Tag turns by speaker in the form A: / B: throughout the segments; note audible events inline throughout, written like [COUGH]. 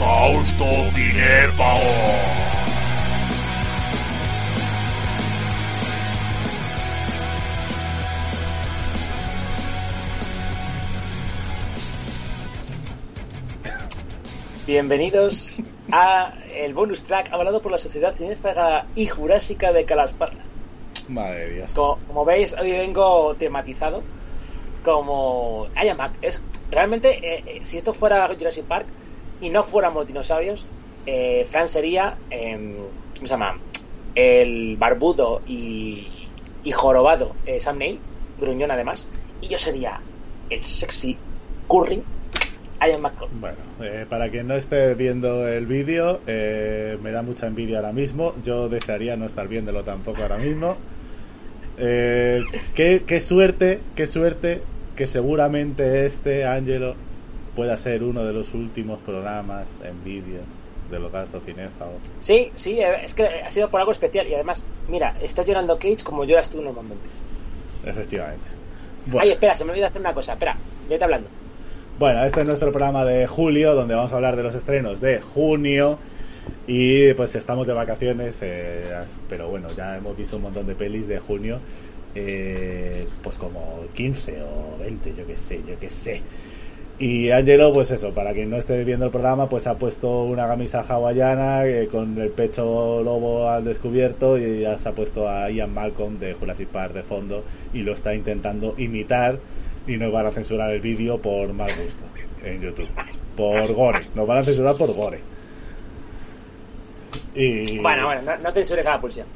A: Holocausto Cinéfago.
B: Bienvenidos a el bonus track hablado por la Sociedad Cinéfaga y Jurásica de Calasparla.
C: Madre de Dios.
B: Como, como veis, hoy vengo tematizado como Mac. Es, realmente, eh, eh, si esto fuera Jurassic Park y no fuéramos dinosaurios, eh, Fran sería, em, ¿cómo se llama? El barbudo y, y jorobado eh, Sam Neill, gruñón además, y yo sería el sexy curry Ian McCall.
C: Bueno, eh, para quien no esté viendo el vídeo, eh, me da mucha envidia ahora mismo. Yo desearía no estar viéndolo tampoco ahora mismo. Eh, qué, qué suerte, qué suerte que seguramente este, Ángelo, pueda ser uno de los últimos programas en vídeo del Holocausto Cinéfago.
B: Sí, sí, eh, es que ha sido por algo especial y además, mira, estás llorando Cage como lloras tú normalmente.
C: Efectivamente.
B: Ay,
C: Bueno,
B: espera, se me olvidó hacer una cosa. Espera, vete hablando.
C: bueno, este es nuestro programa de julio, donde vamos a hablar de los estrenos de junio. Y pues estamos de vacaciones, eh, pero bueno, ya hemos visto un montón de pelis de junio, eh, pues como 15 o 20, yo qué sé, yo qué sé. Y Angelo, pues eso, para quien no esté viendo el programa, pues ha puesto una camisa hawaiana eh, con el pecho lobo al descubierto y ya se ha puesto a Ian Malcolm de Jurassic Park de fondo y lo está intentando imitar y nos van a censurar el vídeo por mal gusto en YouTube. Por gore, nos van a censurar por gore. Y...
B: Bueno, bueno, no, no censures a la pulsión.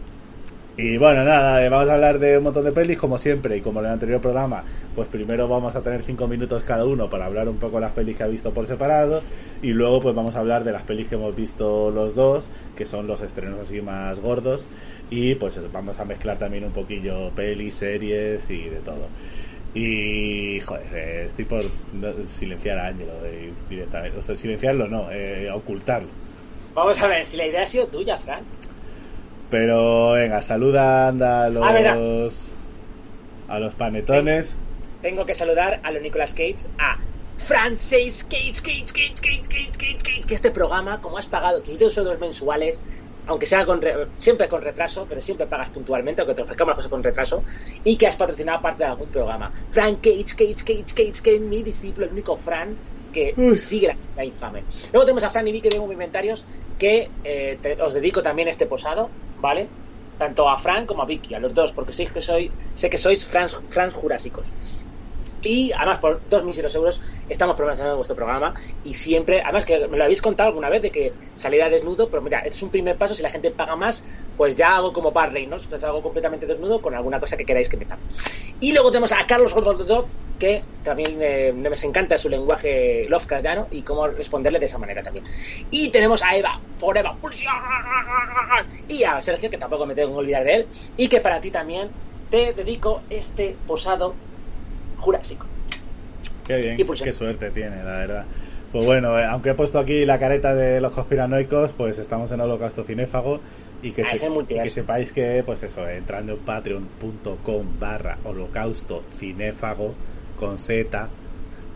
C: Y bueno, nada, eh, vamos a hablar de un montón de pelis, como siempre, y como en el anterior programa, pues primero vamos a tener cinco minutos cada uno para hablar un poco de las pelis que ha visto por separado, y luego pues vamos a hablar de las pelis que hemos visto los dos, que son los estrenos así más gordos, y pues vamos a mezclar también un poquillo pelis, series y de todo. Y, joder, eh, estoy por silenciar a Ángelo eh, directamente, o sea, silenciarlo no, eh, ocultarlo.
B: Vamos a ver, si la idea ha sido tuya, Fran.
C: Pero venga, saluda anda, a los
B: Ah, verdad.
C: a los panetones.
B: Tengo que saludar a los Nicolas Cage, a Francis Cage, Cage, Cage, Cage, Cage, Cage, Cage, que este programa, como has pagado 500 euros mensuales, aunque sea con re- siempre con retraso, pero siempre pagas puntualmente, aunque te ofrezcamos las cosas con retraso, y que has patrocinado parte de algún programa. Frank Cage, Cage, Cage, Cage, que es mi discípulo, el único Fran que
C: Uy.
B: sigue la, la infame. Luego tenemos a Fran y Vicky de Humo Inventarios, que eh, te- os dedico también este posado, ¿vale? Tanto a Fran como a Vicky, a los dos, porque sé que, soy, sé que sois Frans, Frans Jurásicos. Y además, por dos míseros euros, estamos promocionando vuestro programa. Y siempre, además, que me lo habéis contado alguna vez de que saliera desnudo. Pero mira, es un primer paso. Si la gente paga más, pues ya hago como Barley, ¿no? Entonces hago completamente desnudo con alguna cosa que queráis que me tape. Y luego tenemos a Carlos Gordodov, que también eh, me encanta su lenguaje Lovecraftiano y cómo responderle de esa manera también. Y tenemos a Eva Forever y a Sergio, que tampoco me tengo que olvidar de él, y que para ti también te dedico este posado jurásico.
C: Qué bien,
B: Y
C: qué suerte tiene, la verdad. Pues bueno, eh, aunque he puesto aquí la careta de los conspiranoicos, pues estamos en Holocausto Cinéfago y que,
B: Ah,
C: se- y que sepáis que, pues eso, entrando en patreon.com barra holocausto cinéfago con Z,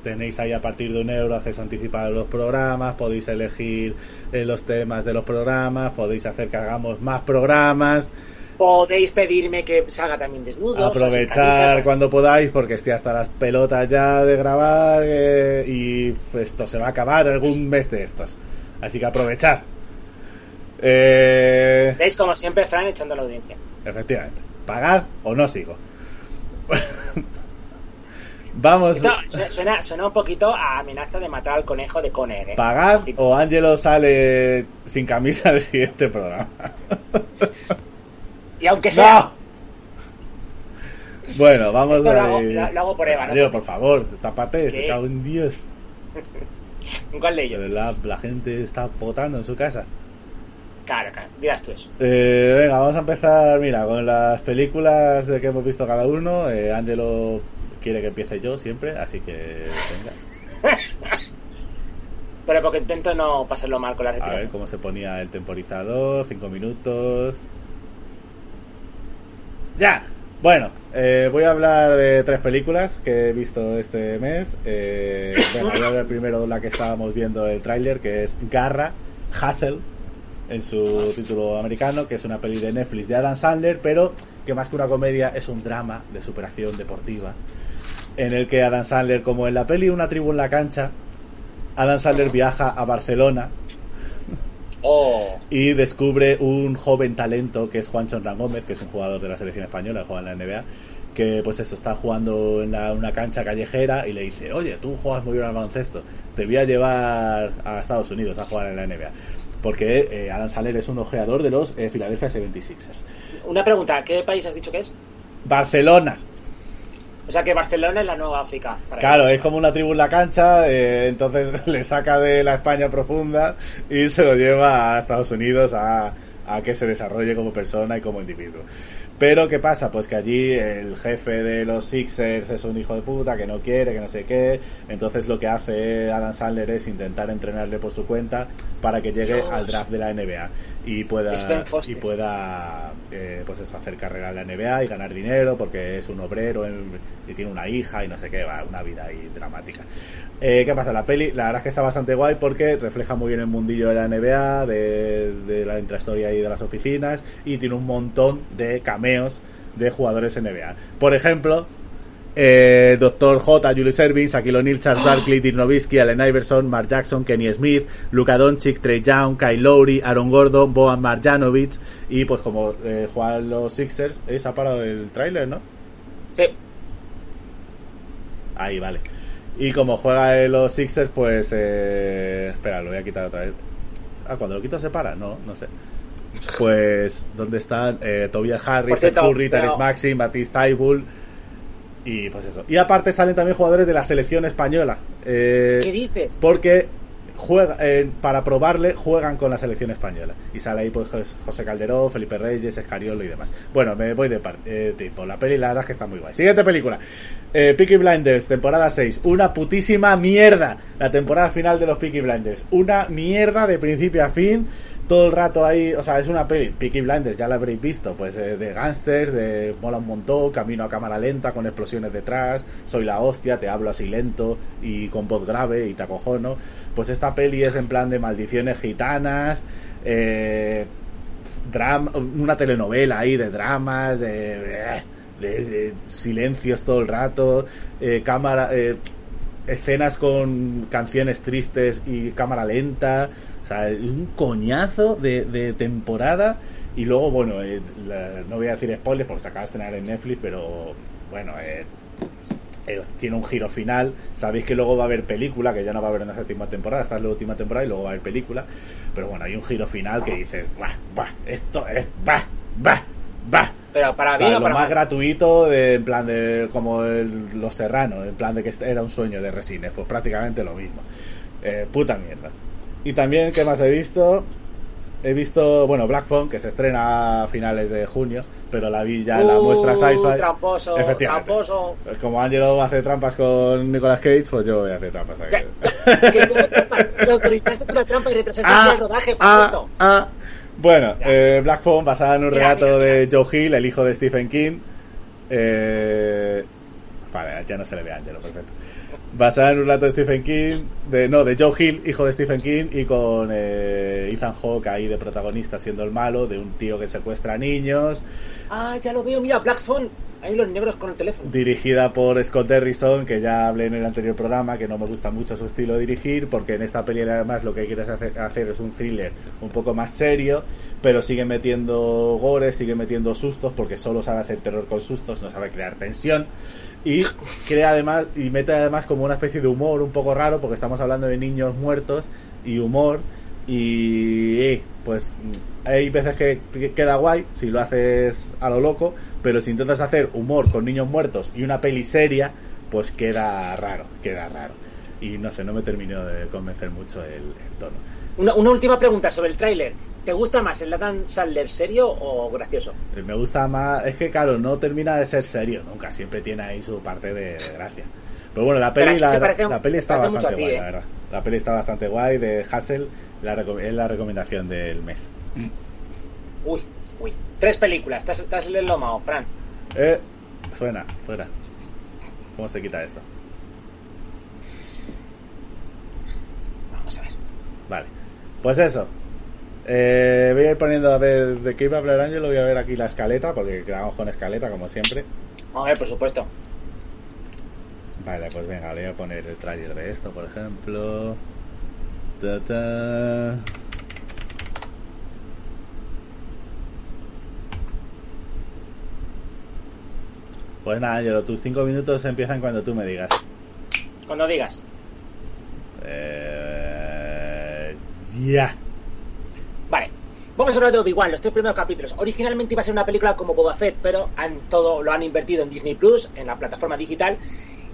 C: tenéis ahí a partir de un euro acceso anticipado a los programas, podéis elegir eh, los temas de los programas, podéis hacer que hagamos más programas,
B: Podéis pedirme que salga también desnudo.
C: aprovechar cuando podáis porque estoy hasta las pelotas ya de grabar eh, y esto se va a acabar algún mes de estos. Así que aprovechar eh,
B: ¿Veis como siempre Fran echando la audiencia?
C: efectivamente. Pagad o no sigo. [LAUGHS] Vamos.
B: Esto su- suena, suena un poquito a amenaza de matar al conejo de Conner, ¿eh?
C: pagad o Ángelo sale sin camisa al siguiente programa [LAUGHS]
B: Y aunque sea...
C: no bueno vamos
B: Esto lo
C: a
B: hago- lo- lo hago por Eva, ¿no?
C: Ángelo, por favor tápate me cago en Dios [LAUGHS]
B: ¿Cuál de
C: De
B: ellos?
C: verdad, la gente está potando en su casa.
B: Claro, claro, dirás tú eso.
C: Eh, venga, vamos a empezar, mira, con las películas de que hemos visto cada uno. Eh, Angelo quiere que empiece yo siempre, así que venga. [LAUGHS]
B: Pero porque intento no pasarlo mal con la
C: A ver
B: respiración.
C: cómo se ponía el temporizador, cinco minutos. ¡Ya! Bueno, eh, voy a hablar de tres películas que he visto este mes. Eh, bueno, voy a hablar primero de la que estábamos viendo el tráiler, que es Garra, Hustle, en su título americano, que es una peli de Netflix de Adam Sandler, pero que más que una comedia es un drama de superación deportiva, en el que Adam Sandler, como en la peli Una tribu en la cancha, Adam Sandler viaja a Barcelona
B: Oh,
C: y descubre un joven talento que es Juan Chonran Gómez, que es un jugador de la selección española, que juega en la NBA, que pues eso, está jugando en la- una cancha callejera y le dice, oye, tú juegas muy bien al baloncesto, te voy a llevar a Estados Unidos a jugar en la NBA. Porque eh, Adam Sandler es un ojeador de los eh, Philadelphia 76ers.
B: una pregunta, ¿qué país has dicho que es?
C: Barcelona.
B: O sea que Barcelona es la nueva África. para
C: Claro, es como una tribu en la cancha, eh, entonces [LAUGHS] le saca de la España profunda y se lo lleva a Estados Unidos a, a que se desarrolle como persona y como individuo. Pero ¿qué pasa? Pues que allí el jefe de los Sixers es un hijo de puta que no quiere, que no sé qué. Entonces lo que hace Adam Sandler es intentar entrenarle por su cuenta para que llegue
B: Dios.
C: al draft de la NBA y pueda y pueda eh, pues eso hacer carrera en la NBA y ganar dinero porque es un obrero en- y tiene una hija y no sé qué, va una vida ahí dramática. Eh, ¿Qué pasa? La peli, la verdad es que está bastante guay porque refleja muy bien el mundillo de la NBA, de, de la intrahistoria y de las oficinas y tiene un montón de cameos de jugadores NBA. Por ejemplo, eh, Dr. J, Julius Erving, Shaquille O'Neal, Charles Barkley, Dirk Nowitzki, Allen Iverson, Mark Jackson, Kenny Smith, Luka Doncic, Trey Young, Kyle Lowry, Aaron Gordon, Boban Marjanovic y pues como eh, juegan los Sixers, eh, se ha parado el tráiler, ¿no?
B: Sí.
C: Ahí, vale. Y como juega los Sixers, pues... Eh... Espera, lo voy a quitar otra vez. Ah, cuando lo quito se para, no, no sé. Pues, ¿dónde están? Eh, Tobias Harris, Seth Curry, Tyrese Maxey, Matisse Thybulle y pues eso. Y aparte salen también jugadores de la selección española. Eh,
B: ¿Qué dices?
C: porque juega, eh, para probarle juegan con la selección española. Y sale ahí pues Jos- José Calderón, Felipe Reyes, Escariolo y demás. Bueno, me voy de eh, tipo. La peli la verdad es que está muy guay. Siguiente película. Eh, Peaky Blinders, temporada 6. Una putísima mierda. La temporada final de los Peaky Blinders. Una mierda de principio a fin. Todo el rato ahí, o sea, es una peli, Peaky Blinders, ya la habréis visto, pues eh, de gángsters, de mola un montón, camino a cámara lenta con explosiones detrás, soy la hostia, te hablo así lento y con voz grave y te acojono. Pues esta peli es en plan de maldiciones gitanas, eh, drama, una telenovela ahí de dramas, de, de- de silencios todo el rato, eh, cámara, eh, escenas con canciones tristes y cámara lenta, o sea, un coñazo de, de temporada y luego, bueno, eh, la- no voy a decir spoilers porque se acaba de estrenar en Netflix, pero bueno, eh, eh, tiene un giro final. Sabéis que luego va a haber película, que ya no va a haber en la séptima temporada, esta es la última temporada y luego va a haber película. Pero bueno, hay un giro final que dices, bah, bah, esto es, bah, bah, bah.
B: Pero para
C: O sea,
B: bien o
C: lo
B: para
C: más gratuito de, en plan de como el- Los Serranos, en plan de que este era un sueño de Resines, pues prácticamente lo mismo. Eh, puta mierda. Y también, ¿qué más he visto? He visto, bueno, Black Phone, que se estrena a finales de junio, pero la vi ya en la
B: Uh,
C: muestra sci-fi.
B: Tramposo, tramposo.
C: Como Angelo hace trampas con Nicolas Cage, pues yo voy a hacer trampas también. [LAUGHS]
B: Que, autorizaste la trampa y retrasaste
C: Ah,
B: el rodaje, por
C: ah,
B: cierto.
C: ah. Bueno, eh, Black Phone, basada en un
B: Mira,
C: relato
B: mira,
C: de Joe Hill, el hijo de Stephen King. Eh, vale, ya no se le ve a Angelo, perfecto. Basada en un relato de Stephen King, de no, de Joe Hill, hijo de Stephen King, y con eh, Ethan Hawke ahí de protagonista siendo el malo, de un tío que secuestra niños,
B: Ah, ya lo veo, mira, Black Phone. Ahí los negros con el teléfono.
C: dirigida por Scott Derrison, que ya hablé en el anterior programa, que no me gusta mucho su estilo de dirigir, porque en esta peli además lo que quieres hacer, hacer es un thriller un poco más serio, pero sigue metiendo gore, sigue metiendo sustos, porque solo sabe hacer terror con sustos, no sabe crear tensión. Y crea además, y mete además como una especie de humor un poco raro, porque estamos hablando de niños muertos y humor. Y eh, pues hay veces que queda guay si lo haces a lo loco, pero si intentas hacer humor con niños muertos y una peli seria, pues queda raro, queda raro. Y no sé, no me terminó de convencer mucho el, el tono.
B: Una, una última pregunta sobre el tráiler. ¿Te gusta más el Adam Sandler serio o gracioso?
C: Eh, Me gusta más, es que claro, no termina de ser serio nunca, siempre tiene ahí su parte de, de gracia. Pero bueno, la peli, la,
B: parece-
C: la peli está bastante
B: ti,
C: guay,
B: ¿eh?
C: la verdad. La peli está bastante guay de Hassel, la, es la recomendación del mes.
B: Uy, uy. Tres películas. Estás, estás en el lomao, Fran.
C: Eh, suena, fuera. ¿Cómo se quita esto?
B: Vamos a ver.
C: Vale. Pues eso. Eh, voy a ir poniendo a ver de qué iba a hablar Ángelo. Voy a ver aquí la escaleta, porque grabamos con escaleta, como siempre.
B: A ver, por supuesto.
C: Vale, pues venga, le voy a poner el trailer de esto, por ejemplo. Ta, ta. Pues nada, Ángelo, tus cinco minutos empiezan cuando tú me digas.
B: Cuando digas.
C: Eh, ya.
B: Vale. Vamos a hablar de Obi-Wan, los tres primeros capítulos. Originalmente iba a ser una película como Boba Fett, pero han, todo lo han invertido en Disney Plus, en la plataforma digital.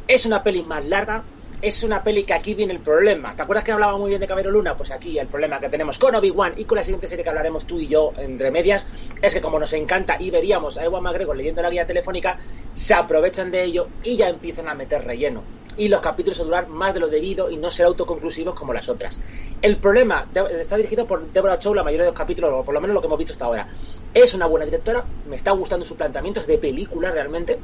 B: Es una peli más larga, es una peli que aquí viene el problema. ¿Te acuerdas que hablaba muy bien de Cabero Luna? Pues aquí el problema que tenemos con Obi-Wan y con la siguiente serie que hablaremos tú y yo entre medias es que como nos encanta y veríamos a Ewan McGregor leyendo la guía telefónica, se aprovechan de ello y ya empiezan a meter relleno. Y los capítulos a durar más de lo debido y no ser autoconclusivos como las otras. El problema está dirigido por Deborah Chow la mayoría de los capítulos, o por lo menos lo que hemos visto hasta ahora. Es una buena directora, me está gustando su planteamiento, es de película realmente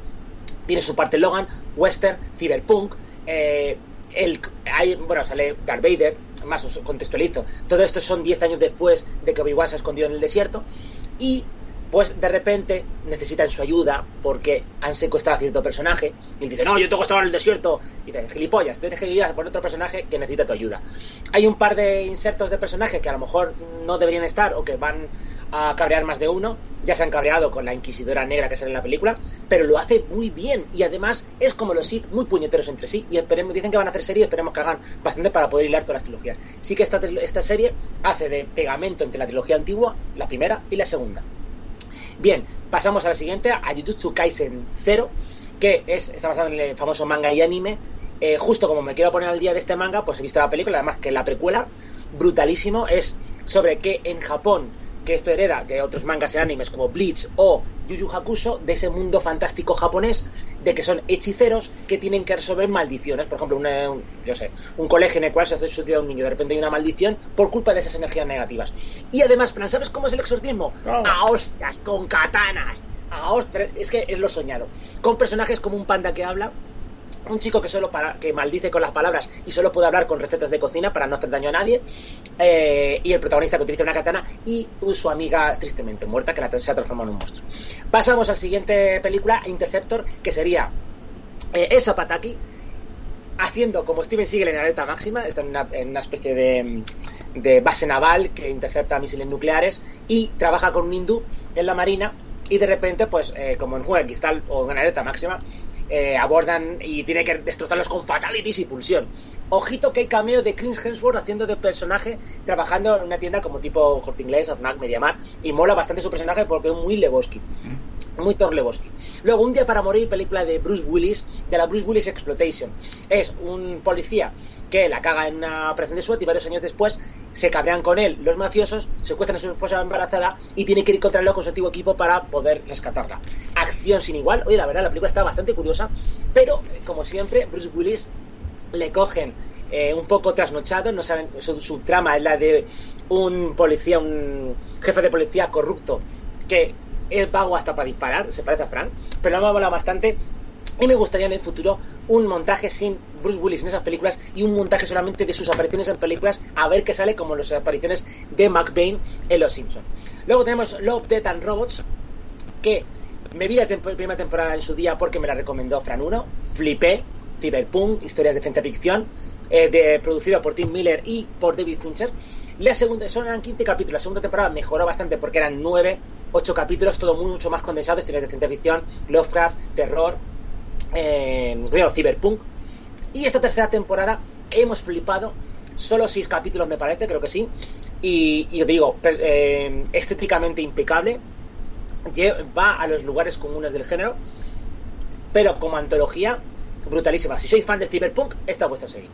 B: tiene su parte Logan, western, cyberpunk, eh, el, hay, bueno, sale Darth Vader, más os contextualizo. Todo esto son 10 años después de que Obi-Wan se ha escondido en el desierto y pues de repente necesitan su ayuda porque han secuestrado a cierto personaje y dice, no, yo tengo que en el desierto. Y dice, gilipollas, tienes que ir a por otro personaje que necesita tu ayuda. Hay un par de insertos de personajes que a lo mejor no deberían estar o que van a cabrear más de uno. Ya se han cabreado con la inquisidora negra que sale en la película, pero lo hace muy bien y además es como los Sith, muy puñeteros entre sí. Y esperemos, dicen que van a hacer serie esperemos que hagan bastante para poder hilar todas las trilogías. Sí que esta, esta serie hace de pegamento entre la trilogía antigua, la primera y la segunda. Bien, pasamos a la siguiente, a Jujutsu Kaisen 0, que es, está basado en el famoso manga y anime. Eh, justo como me quiero poner al día de este manga, pues he visto la película, además que la precuela, brutalísimo, es sobre que en Japón, que esto hereda de otros mangas y animes como Bleach o Yu Yu Hakusho, de ese mundo fantástico japonés, de que son hechiceros que tienen que resolver maldiciones. Por ejemplo, una- un, yo sé, un colegio en el cual se hace suicida a un niño, de repente hay una maldición por culpa de esas energías negativas. Y además, Fran, ¿sabes cómo es el exorcismo? A hostias, con katanas. A hostias, es que es lo soñado. Con personajes como un panda que habla, un chico que solo para, que maldice con las palabras y solo puede hablar con recetas de cocina para no hacer daño a nadie eh, y el protagonista que utiliza una katana y su amiga tristemente muerta que la, se ha transformado en un monstruo. Pasamos a la siguiente película Interceptor que sería eh, Esa Pataki haciendo como Steven Seagal en alerta máxima está en una, especie de, de base naval que intercepta misiles nucleares y trabaja con un hindú en la marina y de repente pues eh, como en Juego de Cristal o en alerta máxima eh, abordan y tiene que destrozarlos con fatalities y pulsión. Ojito que hay cameo de Chris Hemsworth haciendo de personaje, trabajando en una tienda como tipo Corte Inglés, Fnac, Mediamar, y mola bastante su personaje porque es muy Lebowski. Muy Thor Lebowski. Luego, Un día para morir, película de Bruce Willis, de la Bruce Willis Exploitation. Es un policía que la caga en una operación de SWAT y varios años después se cabrean con él los mafiosos, secuestran a su esposa embarazada y tiene que ir contra él con su antiguo equipo para poder rescatarla. Acción sin igual. Oye, la verdad, la película está bastante curiosa, pero eh, como siempre, Bruce Willis le cogen eh, un poco trasnochado, no saben, su, su trama es la de un policía, un jefe de policía corrupto que es vago hasta para disparar, se parece a Frank, pero me ha molado bastante y me gustaría en el futuro un montaje sin Bruce Willis en esas películas y un montaje solamente de sus apariciones en películas a ver qué sale como las apariciones de McBain en Los Simpsons. Luego tenemos Love, Death and Robots, que me vi la primera temporada en su día porque me la recomendó Fran 1, flipé, Cyberpunk, historias de ciencia ficción, eh, de, producido por Tim Miller y por David Fincher. La segunda, son eran 15 capítulos, la segunda temporada mejoró bastante porque eran 9, 8 capítulos, todo mucho más condensado, historias de ciencia ficción, Lovecraft, terror, eh, bueno, Cyberpunk. Y esta tercera temporada hemos flipado, solo 6 capítulos me parece, creo que sí. Y, y digo, eh, estéticamente impecable, va a los lugares comunes del género, pero como antología, brutalísima. Si sois fan de Cyberpunk, esta es vuestra serie.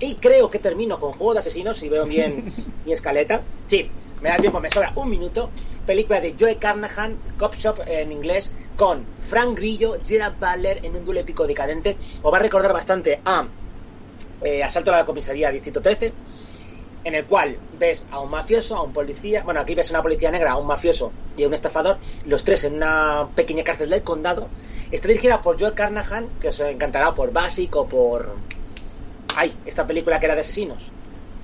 B: Y creo que termino con Juego de Asesinos, si veo bien [LAUGHS] mi escaleta. Sí, me da tiempo, me sobra un minuto. Película de Joe Carnahan, Cop Shop en inglés, con Frank Grillo, Gerard Butler en un duelo épico decadente. Os va a recordar bastante a eh, Asalto a la Comisaría Distrito 13. en el cual ves a un mafioso, a un policía, bueno, aquí ves a una policía negra, a un mafioso y a un estafador, los tres en una pequeña cárcel del condado. Está dirigida por Joel Carnahan, que os encantará por Basic o por... Ay, esta película que era de asesinos.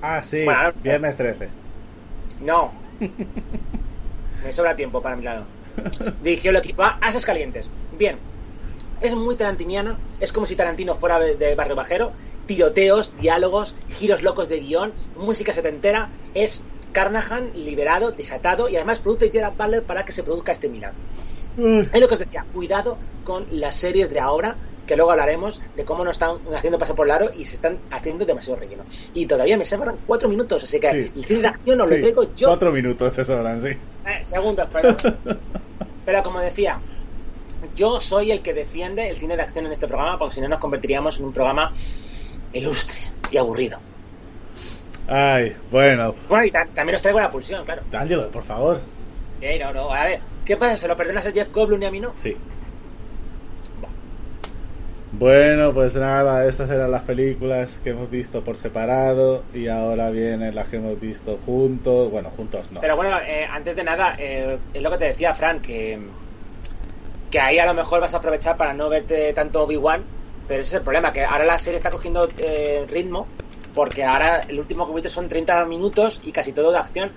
C: Ah, sí,
B: Bueno,
C: viernes 13.
B: No. [LAUGHS] Me sobra tiempo para mi lado. Dirigió el equipo a Asas Calientes. Bien. Es muy tarantiniana. Es como si Tarantino fuera de, de Barrio Bajero. Tiroteos, diálogos, giros locos de guion, música setentera. Es Carnahan liberado, desatado y además produce Gerard Butler para que se produzca este milagro. Es lo que os decía, cuidado con las series de ahora, que luego hablaremos de cómo nos están haciendo pasar por el aro y se están haciendo demasiado relleno. Y todavía me sobran cuatro minutos, así que
C: Sí.
B: el cine de acción os lo
C: Sí,
B: traigo yo.
C: Cuatro minutos te sobran, sí.
B: Eh, segundos, perdón. [LAUGHS] Pero como decía, yo soy el que defiende el cine de acción en este programa, porque si no nos convertiríamos en un programa ilustre y aburrido.
C: Ay, bueno.
B: Bueno, y ta- también os traigo la pulsión, claro.
C: Ángelo, por favor.
B: Eh, no, no, a ver, ¿qué pasa? ¿Se lo perdonas a Jeff Goldblum y a mí no?
C: Sí. Bueno, pues nada, estas eran las películas que hemos visto por separado y ahora vienen las que hemos visto juntos. Bueno, juntos no.
B: Pero bueno, eh, antes de nada, eh, es lo que te decía, Fran, que, que ahí a lo mejor vas a aprovechar para no verte tanto Obi-Wan, pero ese es el problema, que ahora la serie está cogiendo eh, ritmo, porque ahora el último capítulo son 30 minutos y casi todo de acción,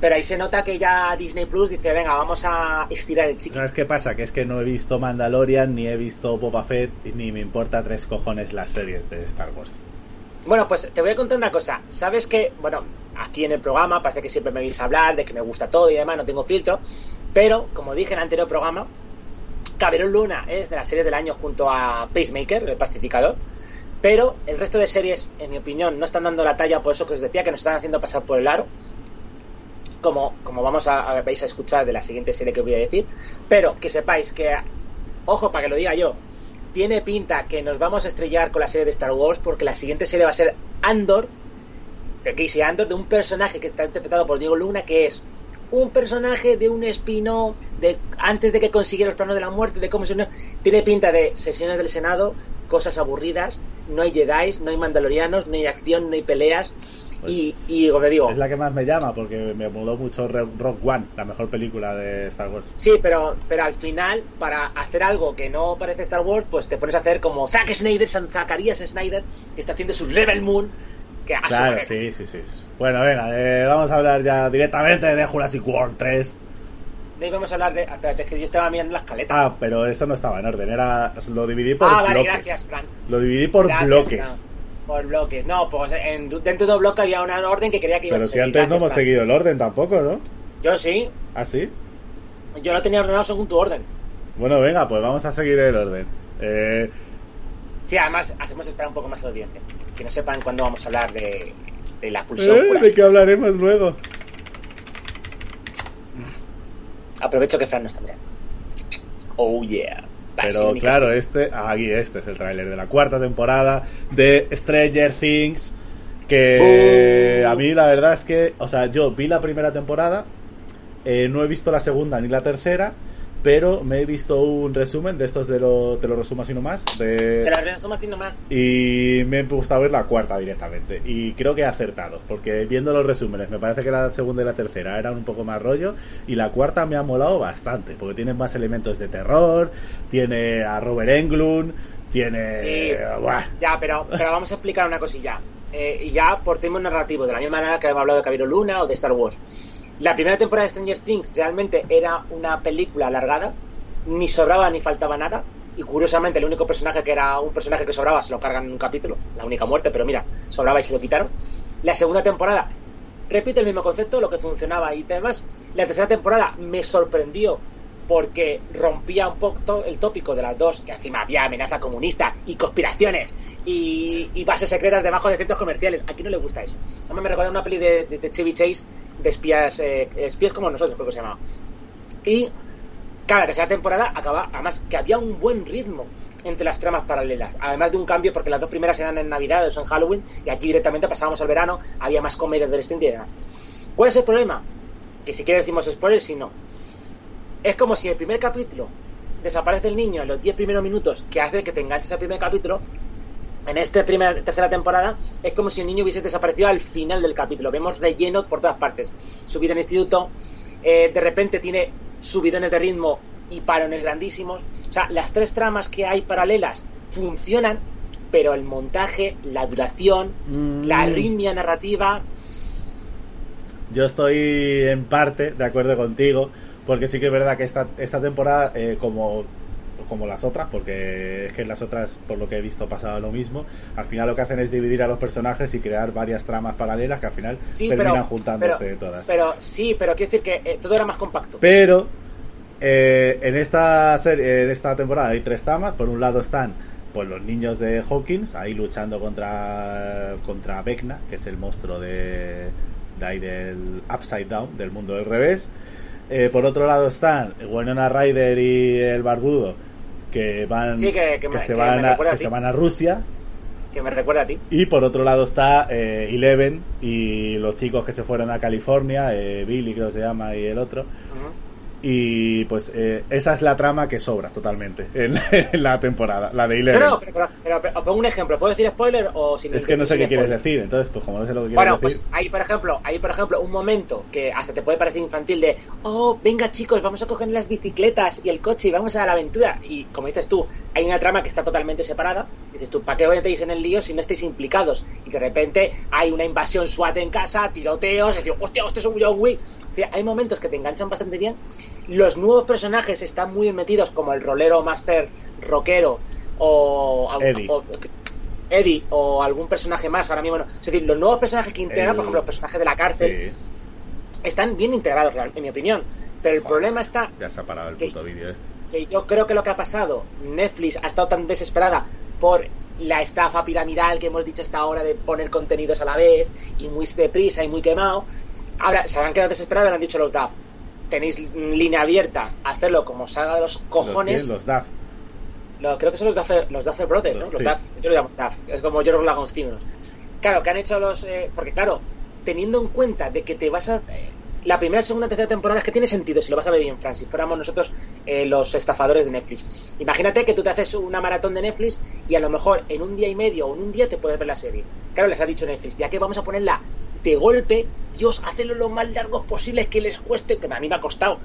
B: pero ahí se nota que ya Disney Plus dice, venga, vamos a estirar el chico.
C: ¿Sabes qué pasa? Que es que no he visto Mandalorian, ni he visto Boba Fett, ni me importa tres cojones las series de Star Wars.
B: Bueno, pues te voy a contar una cosa. Sabes que, bueno, aquí en el programa parece que siempre me vais a hablar de que me gusta todo y demás, no tengo filtro. Pero, como dije en el anterior programa, Caberón Luna es de la serie del año junto a Pacemaker, el pacificador. Pero el resto de series, en mi opinión, no están dando la talla por eso que os decía, que nos están haciendo pasar por el aro. Como, como vamos a, vais a escuchar de la siguiente serie que voy a decir. Pero que sepáis que, ojo, para que lo diga yo, tiene pinta que nos vamos a estrellar con la serie de Star Wars porque la siguiente serie va a ser Andor, de Casey Andor, de un personaje que está interpretado por Diego Luna, que es un personaje de un espino de antes de que consiguiera el plano de la muerte, de cómo se tiene pinta de sesiones del Senado, cosas aburridas, no hay Jedi, no hay mandalorianos, no hay acción, no hay peleas.
C: Pues
B: y, y como digo,
C: Es la que más me llama porque me moló mucho Ro- Rock One, la mejor película de Star Wars.
B: Sí, pero, pero al final, para hacer algo que no parece Star Wars, pues te pones a hacer como Zack Snyder, San Zacarías Snyder, que está haciendo su Rebel Moon, que
C: Claro, sí, sí, sí. Bueno, venga, eh, vamos a hablar ya directamente de Jurassic World 3.
B: De ahí vamos a hablar de. Espérate, es que yo estaba mirando la escaleta.
C: Ah, pero eso no estaba en orden, era lo dividí por
B: Ah, vale,
C: bloques.
B: gracias, Frank.
C: Lo dividí por
B: Gracias,
C: bloques.
B: no. Por bloques. No, pues en, dentro de un bloque había una orden que quería que
C: Pero
B: a
C: si
B: seguir.
C: antes no hemos seguido el orden tampoco, ¿no?
B: Yo sí.
C: ¿Ah, sí?
B: Yo lo tenía ordenado según tu orden.
C: Bueno, venga, pues vamos a seguir el orden. Eh,
B: Sí, además hacemos esperar un poco más a la audiencia. Que no sepan cuándo vamos a hablar de, de la pulsión.
C: eh, ¿De qué hablaremos luego?
B: Aprovecho que Fran no está mirando. Oh yeah.
C: Pero claro, este, aquí este es el tráiler de la cuarta temporada de Stranger Things. Que
B: ¡Bum!
C: a mí la verdad es que, o sea, yo vi la primera temporada, eh, no he visto la segunda ni la tercera, pero me he visto un resumen de estos de lo, te lo resumo así nomás. De,
B: Te la resumo así nomás.
C: y me ha gustado ver la cuarta directamente. Y creo que he acertado, porque viendo los resúmenes, me parece que la segunda y la tercera eran un poco más rollo. Y la cuarta me ha molado bastante, porque tiene más elementos de terror, tiene a Robert Englund, tiene.
B: Sí.
C: Buah.
B: Ya, pero, pero vamos a explicar una cosilla. Eh, y ya por temas narrativos, de la misma manera que hemos hablado de Cabiro Luna o de Star Wars. La primera temporada de Stranger Things realmente era una película alargada, ni sobraba ni faltaba nada. Y curiosamente, el único personaje que era un personaje que sobraba se lo cargan en un capítulo, la única muerte, pero mira, sobraba y se lo quitaron. La segunda temporada repite el mismo concepto, lo que funcionaba y además la tercera temporada me sorprendió porque rompía un poco el tópico de las dos, que encima había amenaza comunista y conspiraciones y, bases secretas debajo de centros comerciales. Aquí no le gusta eso. Además me recuerda una peli de, Chevy Chase de espías, eh, espías como nosotros, creo que se llamaba. Y cada tercera temporada acaba, además que había un buen ritmo entre las tramas paralelas, además de un cambio porque las dos primeras eran en Navidad o en Halloween y aquí directamente pasábamos al verano, había más comedia adolescente y demás. ¿Cuál es el problema? Que si quiere decimos spoilers, si no. Es como si el primer capítulo desaparece el niño en los 10 primeros minutos que hace que te enganches al primer capítulo en esta primera, tercera temporada es como si el niño hubiese desaparecido al final del capítulo. Vemos relleno por todas partes. Su vida en instituto, eh, de repente tiene subidones de ritmo y parones grandísimos. O sea, las tres tramas que hay paralelas funcionan, pero el montaje, la duración,
C: Mm.
B: la arritmia narrativa.
C: Yo estoy en parte de acuerdo contigo, porque sí que es verdad que esta, esta temporada, eh, como, como las otras, porque es que en las otras, por lo que he visto, pasaba lo mismo, al final lo que hacen es dividir a los personajes y crear varias tramas paralelas que al final
B: Sí,
C: terminan
B: pero,
C: juntándose
B: pero,
C: todas.
B: pero sí, pero quiero decir que eh, todo era más compacto.
C: Pero eh, en esta serie, en esta temporada hay tres tramas. Por un lado están pues los niños de Hawkins ahí luchando contra contra Vecna, que es el monstruo de, de ahí del Upside Down, del mundo del revés. Eh, por otro lado están Winona Ryder y el Barbudo, que van
B: Sí, que-
C: se van a, se van a Rusia.
B: Que me recuerda a ti.
C: Y por otro lado está eh, Eleven y los chicos que se fueron a California, eh, Billy creo que se llama y el otro.
B: Ujú.
C: Y pues eh, esa es la trama que sobra totalmente [LAUGHS] en, en la temporada, la de Eleven.
B: No, pero, pero, pero- pero pongo un ejemplo. ¿Puedo decir spoiler o sin
C: es que no sé qué quieres decir, entonces pues como no sé lo que quieres
B: Bueno,
C: decir...
B: pues hay por ejemplo, hay por ejemplo un momento que hasta te puede parecer infantil de, oh, venga chicos, vamos a coger las bicicletas y el coche y vamos a la aventura. Y como dices tú, hay una trama que está totalmente separada. Dices tú, ¿para qué os metéis en el lío si no estáis implicados? Y de repente hay una invasión SWAT en casa, tiroteos, y decir, hostia, hostia, un John Wick. O sea, hay momentos que te enganchan bastante bien. Los nuevos personajes están muy bien metidos, como el rolero master rockero o,
C: Eddie.
B: o- Eddie o algún personaje más ahora mismo. no. Es decir, los nuevos personajes que integran,
C: El-
B: por ejemplo, los personajes de la cárcel,
C: Sí,
B: están bien integrados, en mi opinión. Pero el
C: Joder.
B: problema está
C: ya se ha parado el
B: ¿Qué?
C: puto vídeo este.
B: que yo creo que lo que ha pasado, Netflix ha estado tan desesperada por la estafa piramidal que hemos dicho hasta ahora de poner contenidos a la vez y muy deprisa y muy quemado. Ahora se han quedado desesperados y han dicho los DAF. Tenéis línea abierta, hacerlo como salga de los cojones.
C: Los, DAF.
B: Creo que son los Duffer, los Duffer Brothers, ¿no?
C: Los-
B: Los
C: sí.
B: Duff, yo lo llamo Duff, es como George Lagostinos. Claro, que han hecho los... eh, porque claro, teniendo en cuenta de que te vas a... eh, la primera, segunda, tercera temporada es que tiene sentido si lo vas a ver bien, Fran, si fuéramos nosotros eh, los estafadores de Netflix. Imagínate que tú te haces una maratón de Netflix y a lo mejor en un día y medio o en un día te puedes ver la serie. Claro, les ha dicho Netflix, ya que vamos a ponerla de golpe, Dios, hacedlo lo más largos posibles que les cueste, que a mí me ha costado.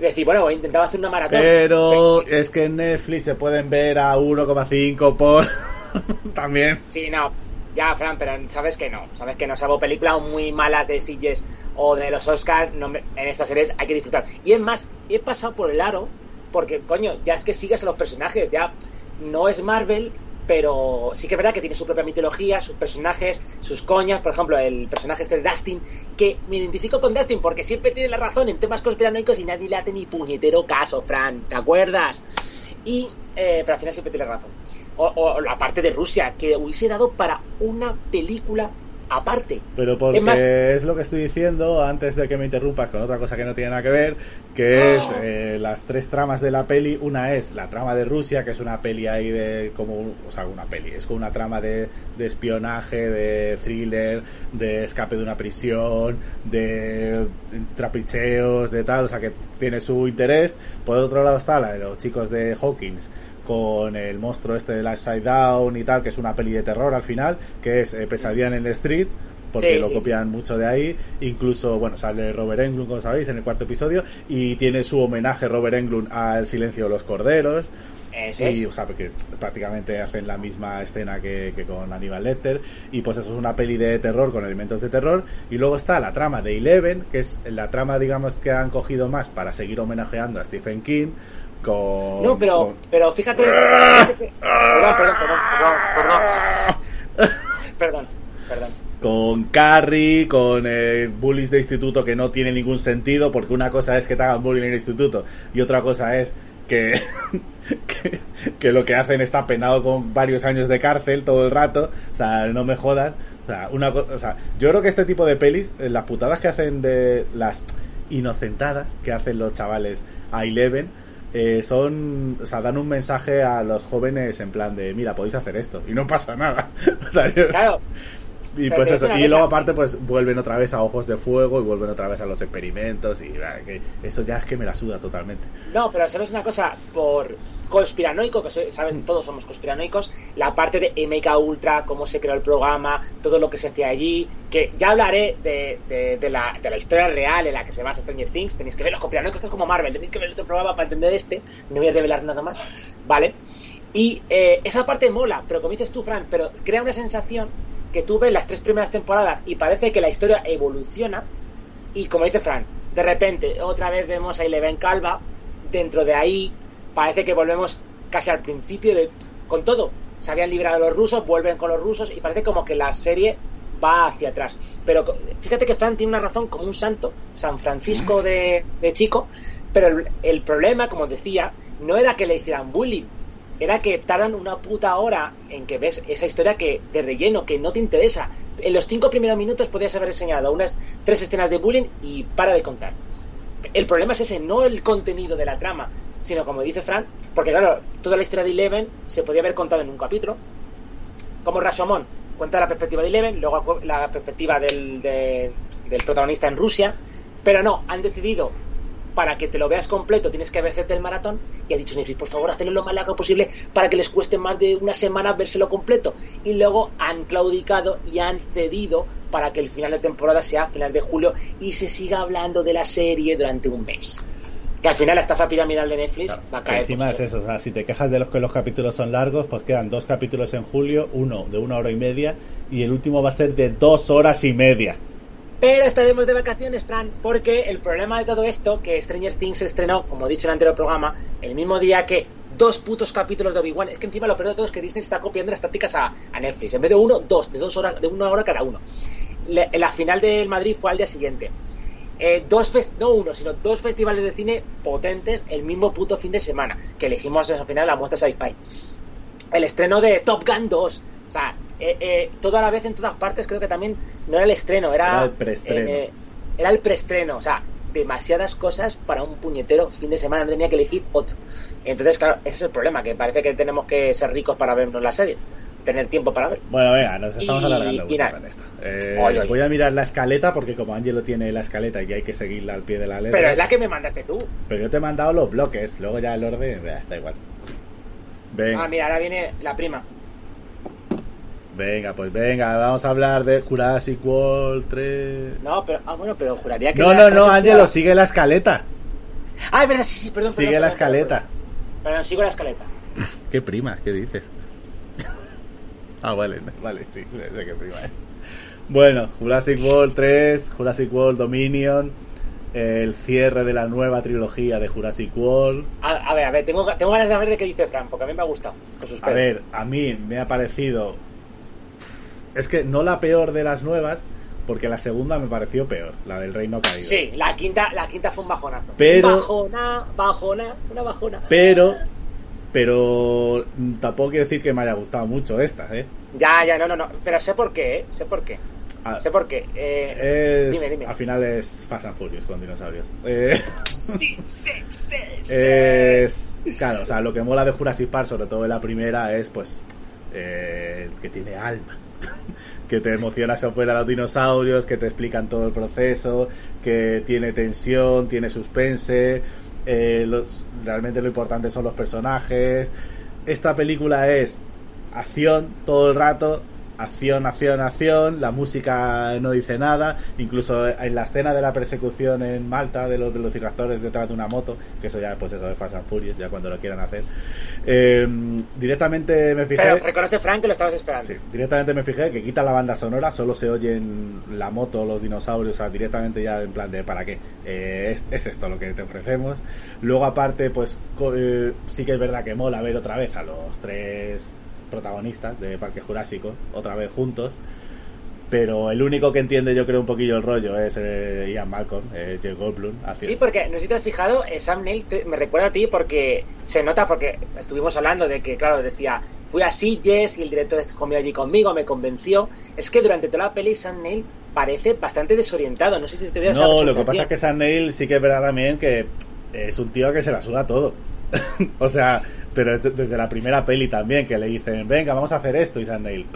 B: Decir, bueno, he intentado hacer una maratón.
C: Pero
B: es que-
C: es que en Netflix se pueden ver a 1,5 por... [LAUGHS] También.
B: Sí, no. Ya, Fran, pero sabes que no. Sabes que no. Salvo películas muy malas de Sitges o de los Oscars, no me- en estas series hay que disfrutar. Y es más, he pasado por el aro porque, coño, ya es que sigues a los personajes. Ya no es Marvel, pero sí que es verdad que tiene su propia mitología, sus personajes, sus coñas. Por ejemplo, el personaje este de Dustin, que me identifico con Dustin porque siempre tiene la razón en temas conspiranoicos y nadie le hace ni puñetero caso, Fran. ¿Te acuerdas? Y, eh, pero al final siempre tiene razón. O, o la parte de Rusia, que hubiese dado para una película aparte.
C: Pero porque
B: Es más-
C: es lo que estoy diciendo antes de que me interrumpas con otra cosa que no tiene nada que ver, que es eh, las tres tramas de la peli. Una es la trama de Rusia, que es una peli ahí de como, o sea, una peli, es como una trama de, de espionaje, de thriller, de escape de una prisión, de trapicheos, de tal, o sea que tiene su interés. Por otro lado está la de los chicos de Hawkins con el monstruo este del Upside Down y tal, que es una peli de terror al final, que es eh, Pesadilla en el Street, porque
B: Sí,
C: lo
B: sí,
C: copian mucho de ahí. Incluso, bueno, sale Robert Englund, como sabéis, en el cuarto episodio, y tiene su homenaje Robert Englund al Silencio de los Corderos.
B: Eso
C: Y,
B: es.
C: o sea, porque prácticamente hacen la misma escena que, que con Aníbal Lecter. Y pues eso es una peli de terror con elementos de terror. Y luego está la trama de Eleven, que es la trama, digamos, que han cogido más para seguir homenajeando a Stephen King. Con,
B: No, pero,
C: con-
B: pero fíjate. fíjate que- Perdón, perdón, perdón, perdón, perdón. [LAUGHS] Perdón, perdón.
C: con Carrie, con eh, bullies de instituto que no tiene ningún sentido, porque una cosa es que te hagan bullying en el instituto y otra cosa es que, [LAUGHS] que, que lo que hacen está penado con varios años de cárcel todo el rato, o sea, no me jodas. O sea, una o sea, yo creo que este tipo de pelis, eh, las putadas que hacen de las inocentadas que hacen los chavales a Eleven, eh, son, o sea, dan un mensaje a los jóvenes en plan de, mira, podéis hacer esto y no pasa nada. [LAUGHS] O sea, yo-
B: Claro, [LAUGHS]
C: y
B: Pero
C: pues eso, y luego aparte pues vuelven otra vez a Ojos de Fuego y vuelven otra vez a los experimentos y que eso ya es que me la suda totalmente.
B: no, pero sabes una cosa, por conspiranoico, que sabes, todos somos conspiranoicos, la parte de MK Ultra, cómo se creó el programa, todo lo que se hacía allí, que ya hablaré de, de- de la, de la historia real en la que se basa Stranger Things, tenéis que ver los conspiranoicos, esto es como Marvel, tenéis que ver el otro programa para entender este, no voy a revelar nada más, ¿vale? Y eh, esa parte mola, pero como dices tú, Fran, pero crea una sensación que tú ves las tres primeras temporadas y parece que la historia evoluciona y como dice Fran, de repente otra vez vemos a Eleven calva, dentro de ahí parece que volvemos casi al principio de con todo. Se habían librado los rusos, vuelven con los rusos y parece como que la serie va hacia atrás. Pero fíjate que Fran tiene una razón como un santo, San Francisco de, de chico, pero el, el problema, como decía, no era que le hicieran bullying, era que tardan una puta hora en que ves esa historia que de relleno, que no te interesa. En los cinco primeros minutos podías haber enseñado unas tres escenas de bullying y para de contar. El problema es ese, no el contenido de la trama, sino como dice Fran, porque claro, toda la historia de Eleven se podía haber contado en un capítulo, como Rashomon cuenta la perspectiva de Eleven, luego la perspectiva del, de- del protagonista en Rusia, pero no, han decidido para que te lo veas completo tienes que hacerte el maratón y ha dicho Netflix, por favor, hacerlo lo más largo posible para que les cueste más de una semana vérselo completo. Y luego han claudicado y han cedido para que el final de temporada sea a final de julio y se siga hablando de la serie durante un mes. Que al final la estafa piramidal de Netflix
C: Claro,
B: va a caer.
C: encima
B: pues,
C: es eso, o sea, si te quejas de los que los capítulos son largos, pues quedan dos capítulos en julio, uno de una hora y media y el último va a ser de dos horas y media.
B: Pero estaremos de vacaciones, Fran, porque el problema de todo esto, que Stranger Things se estrenó, como he dicho en el anterior programa, el mismo día que dos putos capítulos de Obi-Wan. Es que encima lo peor de todo es que Disney está copiando las tácticas a, a Netflix. En vez de uno, dos, de dos horas, de una hora cada uno. Le- la final del Madrid fue al día siguiente. Eh, dos fest- no uno, sino dos festivales de cine potentes el mismo puto fin de semana, que elegimos al final la muestra sci-fi. El estreno de Top Gun 2. O sea, eh, eh, todo a la vez en todas partes, creo que también no era el estreno, era,
C: Era el preestreno.
B: eh, era el preestreno. O sea, demasiadas cosas para un puñetero fin de semana, no tenía que elegir otro. Entonces, claro, ese es el problema, que parece que tenemos que ser ricos para vernos la serie, tener tiempo para ver.
C: Bueno, venga, nos estamos
B: Y-
C: alargando mucho con esto. Eh. Voy a mirar la escaleta porque como Angelo tiene la escaleta y hay que seguirla al pie de la letra.
B: Pero es la que me mandaste tú.
C: Pero yo te he mandado los bloques, luego ya el orden, eh, da igual. Venga,
B: Ah, mira, ahora viene la prima.
C: venga, pues venga, vamos a hablar de Jurassic World 3.
B: No, pero, ah, bueno, pero juraría que.
C: No, no, no, Angelo, sigue la escaleta.
B: Ah, es verdad, sí, sí, perdón.
C: Sigue
B: perdón,
C: la
B: perdón,
C: escaleta.
B: Perdón, Perdón, sigo la escaleta. [LAUGHS]
C: ¿Qué prima? ¿Qué dices? Ah, vale, [LAUGHS] vale, sí, sé qué prima es. Bueno, Jurassic World 3, Jurassic World Dominion, el cierre de la nueva trilogía de Jurassic World.
B: A, a ver, a ver, tengo, tengo ganas de ver de qué dice Fran, porque a mí me ha gustado.
C: A ver, a mí me ha parecido... Es que no la peor de las nuevas, porque la segunda me pareció peor, la del Reino Caído.
B: Sí, la quinta, la quinta fue un bajonazo.
C: Pero-
B: Bajona, bajona, una bajona.
C: Pero... Pero tampoco quiero decir que me haya gustado mucho esta, ¿eh?
B: Ya, ya, no, no, no. Pero sé por qué, ¿eh? Sé por qué.
C: Ah,
B: Sé por qué. Eh,
C: Es,
B: Dime, dime.
C: Al final es Fast and Furious con dinosaurios. Eh,
B: Sí, sí, sí, sí.
C: es. Claro, o sea, lo que mola de Jurassic Park, sobre todo en la primera, es pues. eh, que tiene alma. [LAUGHS] que te emociona a los dinosaurios, que te explican todo el proceso, que tiene tensión, tiene suspense. Eh, los, realmente lo importante son los personajes. Esta película es acción todo el rato, acción, acción, acción, la música no dice nada, incluso en la escena de la persecución en Malta de los de los cirraptores detrás de una moto, que eso ya pues eso de Fast and Furious, ya cuando lo quieran hacer. eh, directamente me fijé
B: Pero reconoce Fran que lo estabas esperando.
C: Sí, directamente me fijé que quita la banda sonora, solo se oyen la moto, los dinosaurios, o sea, directamente ya en plan de ¿para qué? Eh, es, es esto lo que te ofrecemos. Luego aparte, pues co- eh, sí que es verdad que mola ver otra vez a los tres protagonistas de Parque Jurásico, otra vez juntos. Pero el único que entiende yo creo un poquillo el rollo es eh, Ian Malcolm, eh, Jake Goldblum. haciendo-
B: Sí, porque no sé si te has fijado, eh, Sam Neill te- me recuerda a ti porque se nota, porque estuvimos hablando de que, claro, decía, fui a Sitges y el director comió allí conmigo, me convenció. Es que durante toda la peli Sam Neill parece bastante desorientado, no sé si te dio esa
C: No, lo que pasa es que Sam Neill sí que es verdad también que es un tío que se la suda todo. [LAUGHS] o sea, pero es desde la primera peli también que le dicen, venga, vamos a hacer esto y Sam Neill,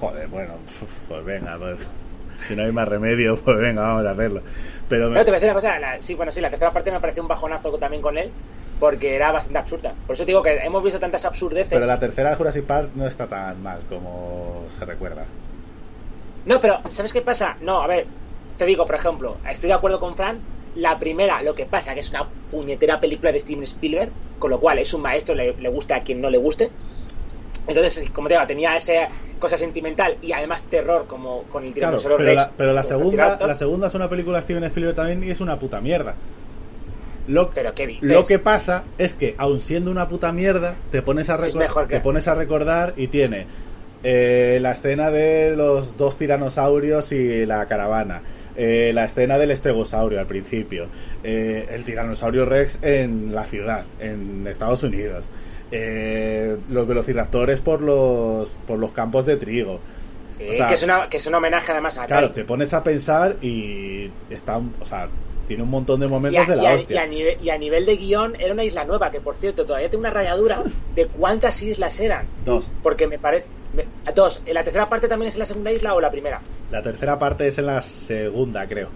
C: joder, bueno, pues venga, pues, si no hay más remedio, pues venga, vamos a hacerlo. Pero me-
B: Pero te voy a decir una cosa, la- sí, bueno, sí, la tercera parte me pareció un bajonazo también con él, porque era bastante absurda. Por eso digo que hemos visto tantas absurdeces.
C: Pero la tercera de Jurassic Park no está tan mal como se recuerda.
B: No, pero ¿sabes qué pasa? No, a ver, te digo, por ejemplo, estoy de acuerdo con Fran. La primera, lo que pasa que es una puñetera película de Steven Spielberg, con lo cual es un maestro, le, le guste a quien no le guste. Entonces, como te digo, tenía esa cosa sentimental y además terror como con el
C: Claro,
B: tiranosaurio
C: pero
B: Rex.
C: la, pero la segunda, la segunda es una película de Steven Spielberg también y es una puta mierda. Lo,
B: Pero ¿qué dices?
C: lo que pasa es que, aun siendo una puta mierda, te pones a,
B: Es
C: recor-
B: mejor que-
C: te pones a recordar y tiene eh, la escena de los dos tiranosaurios y la caravana. Eh, la escena del estegosaurio al principio. eh, el tiranosaurio Rex en la ciudad, en Estados Unidos. eh, los velociraptores por los, por los campos de trigo.
B: Sí,
C: o sea,
B: que, es una, que es un homenaje además a
C: Claro, te pones a pensar y está, o sea, tiene un montón de
B: y a,
C: momentos de
B: y
C: la
B: a-
C: hostia.
B: y a nivel, y a nivel de guion era una isla nueva, que por cierto todavía tiene una rayadura [LAUGHS] de cuántas islas eran.
C: Dos.
B: Porque me parece... dos, ¿en la tercera parte también es en la segunda isla o la primera?
C: La tercera parte es en la segunda, creo.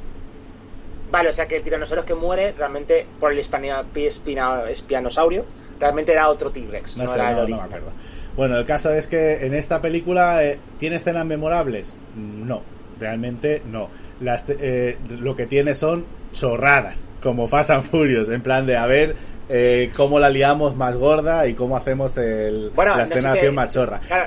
B: Vale, o sea que el tiranosaurio que muere realmente por el espianosaurio realmente era otro T-Rex,
C: No,
B: no,
C: sé,
B: era el
C: no, no me
B: original.
C: acuerdo. Bueno, el caso es que en esta película eh, tiene escenas memorables. No, realmente no. Las, eh, lo que tiene son chorradas, como Fast and Furious, en plan de a ver eh, cómo la liamos más gorda y cómo hacemos el,
B: Bueno,
C: la
B: no sé
C: escena
B: no sé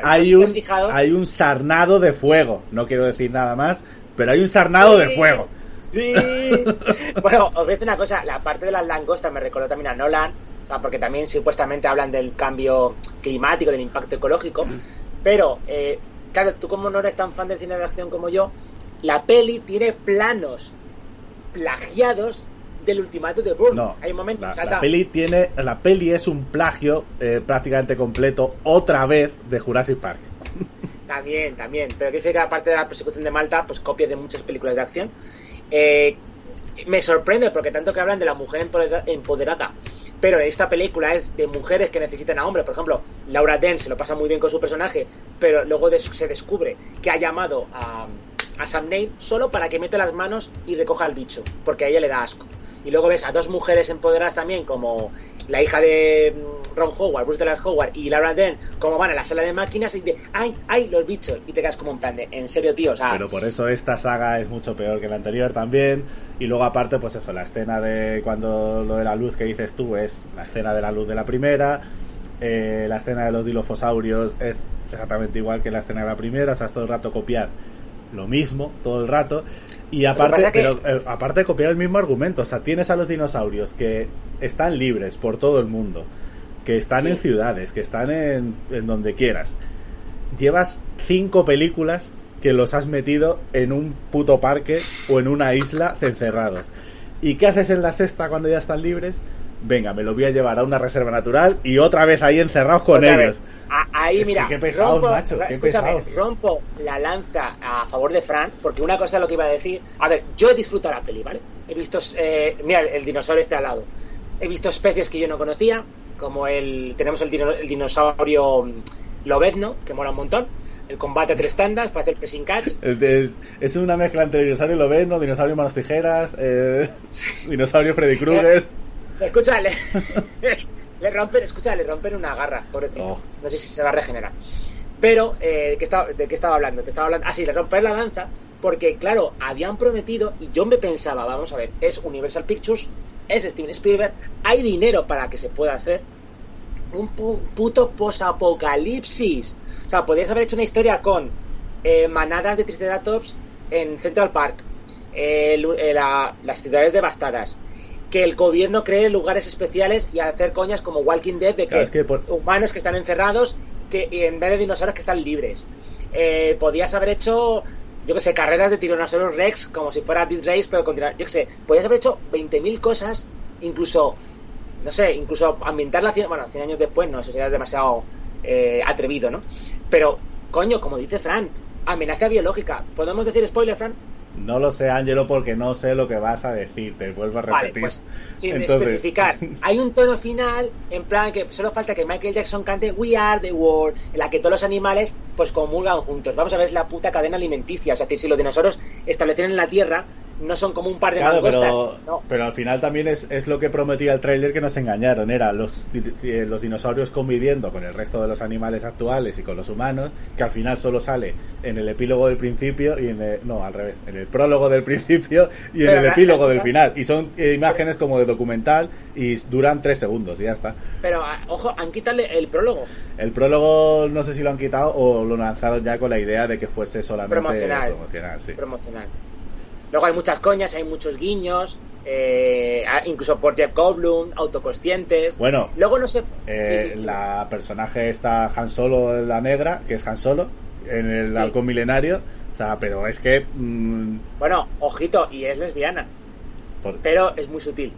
C: hay,
B: si te
C: un, hay un sarnado de fuego, no quiero decir nada más, pero hay un sarnado
B: Sí,
C: de fuego.
B: Sí. [LAUGHS] bueno, os voy a decir una cosa, la parte de las langostas me recordó también a Nolan, o sea, porque también supuestamente hablan del cambio climático, del impacto ecológico, pero, eh, claro, tú como no eres tan fan del cine de acción como yo, la peli tiene planos plagiados del ultimato de Bourne.
C: No,
B: Hay un momento
C: la,
B: salta-
C: la peli tiene, la peli es un plagio eh, prácticamente completo otra vez de Jurassic Park. [LAUGHS]
B: También, también. Pero que dice que aparte de la persecución de Malta, pues copia de muchas películas de acción. Eh, me sorprende porque tanto que hablan de la mujer empodera- empoderada, pero esta película es de mujeres que necesitan a hombres. Por ejemplo, Laura Dern se lo pasa muy bien con su personaje, pero luego se descubre que ha llamado a, a Sam Neill solo para que mete las manos y recoja al bicho, porque a ella le da asco. Y luego ves a dos mujeres empoderadas también, como la hija de mm, Ron Howard, Bruce Dallas Howard y Laura Dern, como van a la sala de máquinas y de ¡ay, ay, los bichos! Y te quedas como en plan de, en serio, tío, o sea,
C: Pero por eso esta saga es mucho peor que la anterior también. Y luego aparte, pues eso, la escena de cuando lo de la luz que dices tú es la escena de la luz de la primera. eh, la escena de los dilofosaurios es exactamente igual que la escena de la primera, o sea, es todo el rato copiar lo mismo, todo el rato. Y aparte,
B: que-
C: pero, eh, aparte de copiar el mismo argumento, o sea, tienes a los dinosaurios que están libres por todo el mundo, que están
B: Sí.
C: en ciudades, que están en, en donde quieras. Llevas cinco películas que los has metido en un puto parque o en una isla encerrados. ¿Y qué haces en la sexta cuando ya están libres? Venga, me lo voy a llevar a una reserva natural y otra vez ahí encerrados con
B: Otra
C: ellos.
B: ahí,
C: Es que
B: mira,
C: qué pesados, macho, qué
B: escúchame,
C: pesados.
B: rompo la lanza a favor de Fran, porque una cosa es lo que iba a decir. A ver, yo he disfrutado la peli, ¿vale? He visto, eh, mira, el dinosaurio este al lado. He visto especies que yo no conocía, como el, tenemos el, dino- el dinosaurio mm, lobezno, que mola un montón. El combate a tres tandas, para hacer pressing catch. [LAUGHS]
C: Es, una mezcla entre dinosaurio Loveno, dinosaurio manos tijeras, eh, dinosaurio Freddy Krueger.
B: Escucha, [LAUGHS] le, rompen, escucha, le rompen una garra, pobrecito.
C: Oh.
B: No sé si se va a regenerar. Pero, eh, ¿de, qué estaba, ¿de qué estaba hablando? Te estaba hablando. Ah, sí, le romper la lanza. Porque, claro, habían prometido, y yo me pensaba, vamos a ver, es Universal Pictures, es Steven Spielberg, hay dinero para que se pueda hacer un pu- puto posapocalipsis. O sea, podrías haber hecho una historia con eh, manadas de Triceratops en Central Park, eh, eh, la- las ciudades devastadas, que el gobierno cree lugares especiales y hacer coñas como Walking Dead de que,
C: Claro, es que por-
B: humanos que están encerrados que y en vez de dinosaurios que están libres. Eh, podías haber hecho, yo que sé, carreras de Tyrannosaurus Rex como si fuera Death Race, pero con yo que sé, podías haber hecho 20.000 cosas, incluso, no sé, incluso ambientarla 100, bueno, 100 años después, no, eso sería demasiado eh, atrevido, ¿no? Pero, coño, como dice Fran, amenaza biológica. ¿Podemos decir spoiler, Fran?
C: No lo sé, Ángelo, porque no sé lo que vas a decir. Te vuelvo a
B: Vale,
C: repetir.
B: pues sin [LAUGHS]
C: Entonces-
B: especificar. [LAUGHS] Hay un tono final, en plan que solo falta que Michael Jackson cante We Are the World, en la que todos los animales pues comulgan juntos. Vamos a ver, es la puta cadena alimenticia. Es decir, si los dinosaurios establecieron en la Tierra no son como un par de
C: Claro, pero,
B: no.
C: pero al final también es, es lo que prometía el tráiler que nos engañaron. Era los, eh, los dinosaurios conviviendo con el resto de los animales actuales y con los humanos, que al final solo sale en el epílogo del principio y en el, no, al revés, en el prólogo del [LAUGHS] principio y en
B: Pero
C: el epílogo del [LAUGHS] final. Y son eh, imágenes como de documental y duran tres segundos y ya está.
B: Pero, ah, ojo, han quitado el prólogo.
C: El prólogo no sé si lo han quitado o lo lanzaron ya con la idea de que fuese solamente
B: Promocional.
C: promocional, sí.
B: promocional. Luego hay muchas coñas, hay muchos guiños, eh, incluso por Jeff Goldblum, autoconscientes.
C: Bueno,
B: Luego no sé.
C: Eh,
B: sí, sí.
C: La personaje está Han Solo, la negra, que es Han Solo, en el
B: Sí.
C: halcón milenario. O sea, pero es que. mm,
B: Bueno, ojito, y es lesbiana,
C: por-
B: pero es muy sutil.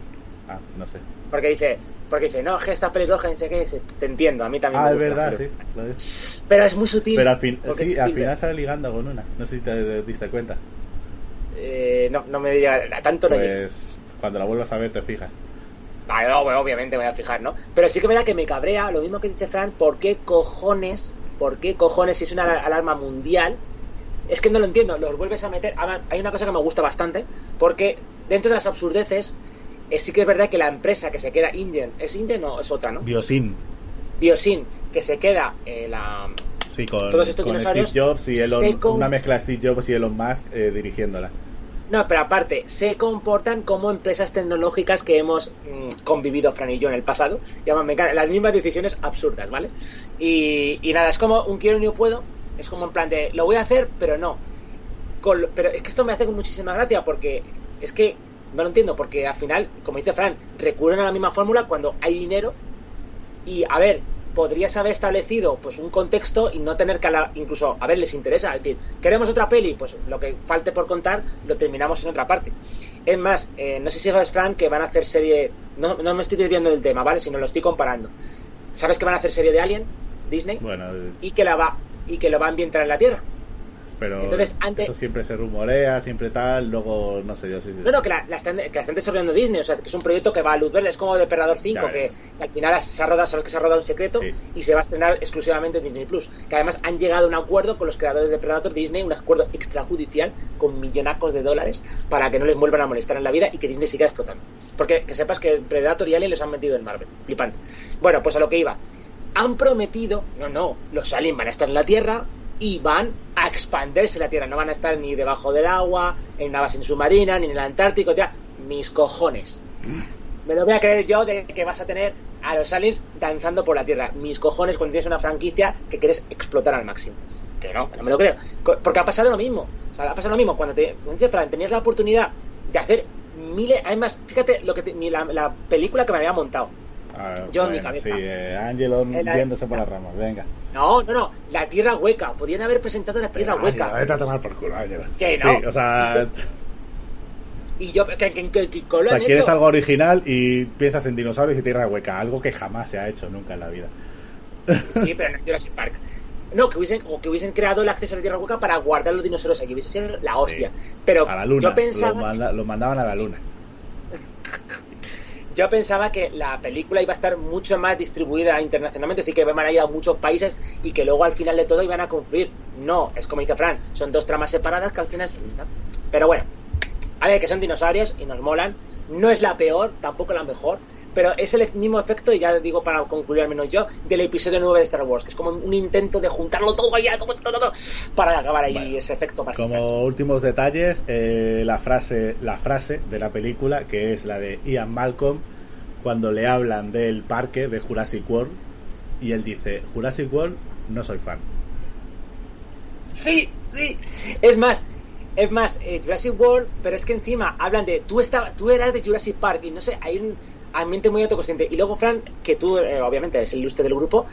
C: ah, no sé.
B: Porque dice, porque dice, no, es que esta pelirroja, dice que dice, te entiendo, a mí también
C: Ah,
B: me
C: es
B: gusta.
C: verdad, sí.
B: pero,
C: lo es.
B: pero es muy sutil.
C: Pero al, fin, sí,
B: es
C: al final sale ligando con una. No sé si te diste cuenta.
B: Eh, no, no me diga, tanto no.
C: Pues cuando la vuelvas a ver te fijas.
B: Ah, no, bueno, obviamente me voy a fijar, ¿no? Pero sí que es verdad que me cabrea, lo mismo que dice Fran, ¿por qué cojones, por qué cojones si es una al- alarma mundial? Es que no lo entiendo, los vuelves a meter. Además, hay una cosa que me gusta bastante, porque dentro de las absurdeces, eh, sí que es verdad que la empresa que se queda Ingen, ¿es Ingen o es otra, no?
C: Biosin.
B: Biosin, que se queda eh, la,
C: Sí, con,
B: Todos estos
C: con Steve Jobs y Elon,
B: con-
C: una mezcla de Steve Jobs y Elon Musk eh, dirigiéndola.
B: No, pero aparte, se comportan como empresas tecnológicas que hemos mm, convivido Fran y yo en el pasado. Las mismas decisiones absurdas, ¿vale? Y, nada, es como un quiero y no puedo. Es como en plan de, lo voy a hacer, pero no. Pero es que esto me hace con muchísima gracia porque es que no lo entiendo. Porque al final, como dice Fran, recurren a la misma fórmula cuando hay dinero. Y a ver, podrías haber establecido pues un contexto y no tener que hablar, incluso a ver les interesa es decir queremos otra peli pues lo que falte por contar lo terminamos en otra parte. Es más eh, no sé si sabes Frank que van a hacer serie no, no me estoy desviando del tema vale sino lo estoy comparando. Sabes que van a hacer serie de Alien Disney.
C: Bueno,
B: y que la va y que lo va a ambientar en la Tierra
C: pero
B: Entonces, antes-
C: eso siempre se rumorea, siempre tal. Luego, no sé yo si.
B: No, no, que la, la están, que la están desarrollando Disney, o sea, que es un proyecto que va a luz verde, es como Depredador 5,
C: Ya
B: que, que al final se ha rodado, sabes que se ha rodado en secreto
C: Sí.
B: y se va a estrenar exclusivamente en Disney Plus. Que además han llegado a un acuerdo con los creadores de Predator Disney, un acuerdo extrajudicial con millonacos de dólares para que no les vuelvan a molestar en la vida y que Disney siga explotando. Porque que sepas que Predator y Alien los han metido en Marvel, flipante. Bueno, pues a lo que iba. Han prometido, no, no, los aliens van a estar en la Tierra y van a expandirse la Tierra, no van a estar ni debajo del agua, en una base submarina, ni en el Antártico, ya, mis cojones. Me lo voy a creer yo de que vas a tener a los aliens danzando por la Tierra. Mis cojones cuando tienes una franquicia que quieres explotar al máximo. Que no, no me lo creo. Porque ha pasado lo mismo. Ha pasado lo mismo. Cuando te, dice Fran, tenías la oportunidad de hacer miles... Además, fíjate lo que te- la película que me había montado.
C: Ah,
B: yo en mi
C: bueno,
B: cabeza.
C: Sí, eh, Angelo
B: El-
C: yéndose por las ramas, venga.
B: No, no, no. La Tierra Hueca. Podrían haber presentado la Tierra
C: Venga,
B: Hueca.
C: Vete a tomar por culo, Ángelo.
B: Que
C: Sí,
B: no.
C: o sea,
B: Y yo... Que, que, que,
C: o sea,
B: han
C: quieres
B: hecho.
C: algo original y piensas en dinosaurios y tierra hueca, algo que jamás se ha hecho nunca en la vida.
B: Sí, pero no en Jurassic Park. No, que hubiesen, o que hubiesen creado el acceso a la Tierra Hueca para guardar los dinosaurios allí. Hubiese sido la hostia. Pero
C: A la luna.
B: yo pensaba...
C: Lo, manda- lo mandaban a la luna.
B: Yo pensaba que la película iba a estar mucho más distribuida internacionalmente, es decir, que iban a ir a muchos países y que luego al final de todo iban a confluir. No, es como dice Fran, son dos tramas separadas que al final... se-. Pero bueno, a ver, que son dinosaurios y nos molan. No es la peor, tampoco la mejor, pero es el mismo efecto, y ya digo para concluir al menos yo, del episodio 9 de Star Wars, que es como un intento de juntarlo todo allá, todo, todo, todo, para acabar ahí
C: Bueno,
B: ese efecto magistral.
C: Como últimos detalles, eh, la frase la frase de la película, que es la de Ian Malcolm, cuando le hablan del parque de Jurassic World, y él dice, Jurassic World, no soy fan.
B: Sí, sí. Es más, es más, eh, Jurassic World, pero es que encima hablan de tú estabas, tú eras de Jurassic Park y no sé, hay un ambiente muy autoconsciente. Y luego, Fran, que tú eh, obviamente eres el ilustre del grupo,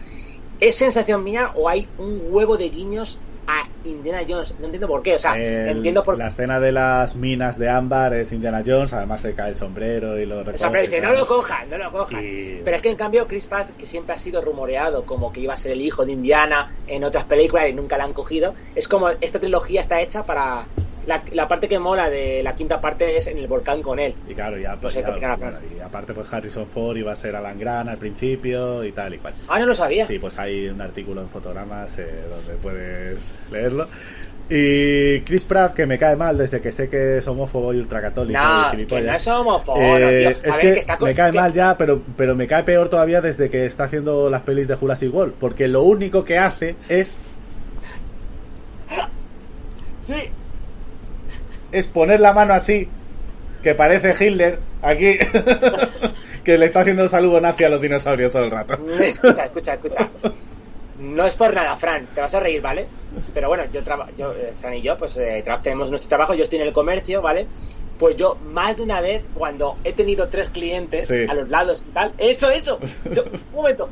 B: ¿es sensación mía o hay un huevo de guiños a Indiana Jones? No entiendo por qué, o sea,
C: El-
B: entiendo por
C: La escena de las minas de ámbar es Indiana Jones, además se cae el sombrero y lo
B: O
C: recoge.
B: sea, pero dice, no lo cojan, no lo cojan.
C: Y-
B: Pero es que en cambio Chris Pratt, que siempre ha sido rumoreado como que iba a ser el hijo de Indiana en otras películas y nunca la han cogido, es como esta trilogía está hecha para... La, la parte que mola de la quinta parte es en el volcán con él.
C: Y claro, ya,
B: No sé
C: ya- bueno, y aparte pues Harrison Ford iba a ser Alan Grant al principio y tal y cual.
B: Ah, no lo sabía.
C: Sí, pues hay un artículo en fotogramas eh, donde puedes leerlo. Y Chris Pratt, que me cae mal desde que sé que es homófobo y ultracatólico
B: No,
C: y
B: que no es homófobo,
C: Eh,
B: tío. A
C: es
B: ver,
C: que,
B: que está con-
C: me cae mal ya, pero, pero me cae peor todavía desde que está haciendo las pelis de Jurassic World. Porque lo único que hace es,
B: Sí.
C: Es poner la mano así, que parece Hitler, aquí, [LAUGHS] que le está haciendo un saludo nazi a los dinosaurios todo el rato.
B: Escucha, escucha, escucha. No es por nada, Fran, te vas a reír, ¿vale? Pero bueno, yo, traba- yo eh, Fran y yo, pues eh, tenemos nuestro trabajo, yo estoy en el comercio, ¿vale? Pues yo más de una vez, cuando he tenido tres clientes
C: Sí.
B: a los lados y tal, he hecho eso. Yo- [LAUGHS] un momento.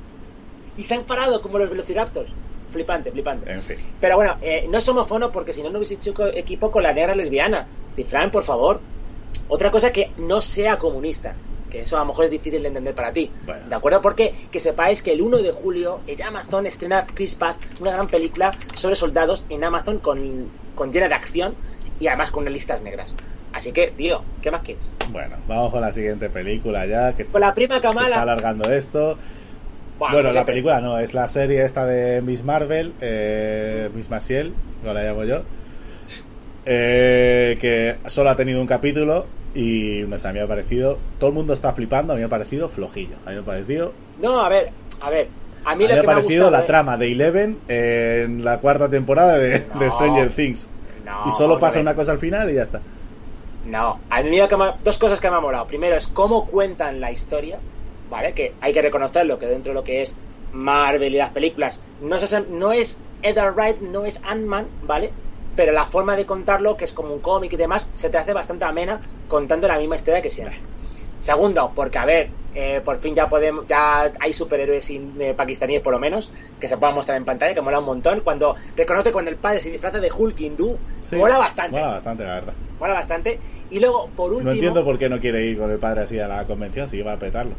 B: Y se han parado como los velociraptors. Flipante, flipante.
C: En fin.
B: Pero bueno, eh, no es homofono porque si no, no hubiese hecho equipo con la negra lesbiana. Sí, Fran, por favor. Otra cosa que no sea comunista. Que eso a lo mejor es difícil de entender para ti.
C: Bueno.
B: ¿De acuerdo? Porque que sepáis que el 1 de julio en Amazon estrena Chris una gran película sobre soldados en Amazon con, con llena de acción y además con unas listas negras. Así que, tío, ¿qué más quieres?
C: Bueno, vamos con la siguiente película ya, que se,
B: Con la prima
C: se está
B: Kamala.
C: alargando esto. Bueno,
B: pues
C: la película no, es la serie esta de Miss Marvel, eh, Miss Maciel, no la llamo yo, eh, que solo ha tenido un capítulo y no sé, a mí me ha parecido, todo el mundo está flipando, a mí me ha parecido flojillo, a mí me ha parecido,
B: No, a ver, a ver. A
C: a
B: mí lo
C: me ha
B: que me ha
C: parecido
B: gustado
C: la trama de Eleven en la cuarta temporada de. Stranger Things.
B: No,
C: y solo
B: a
C: pasa una cosa al final y ya está.
B: No, a mí lo que me ha- dos cosas que me han molado. Primero es cómo cuentan la historia, ¿vale? Que hay que reconocerlo, que dentro de lo que es Marvel y las películas, no es, no es Edgar Wright, no es Ant-Man, ¿vale? Pero la forma de contarlo, que es como un cómic y demás, se te hace bastante amena contando la misma historia que siempre. Segundo, porque a ver, eh, por fin ya podemos, ya hay superhéroes in- eh, pakistaníes por lo menos, que se puedan mostrar en pantalla, que mola un montón. Cuando reconoce cuando el padre se disfraza de Hulk hindú,
C: Sí,
B: mola bastante.
C: Mola bastante, la verdad.
B: Mola bastante. Y luego, por último,
C: No entiendo por qué no quiere ir con el padre así a la convención si iba a petarlo.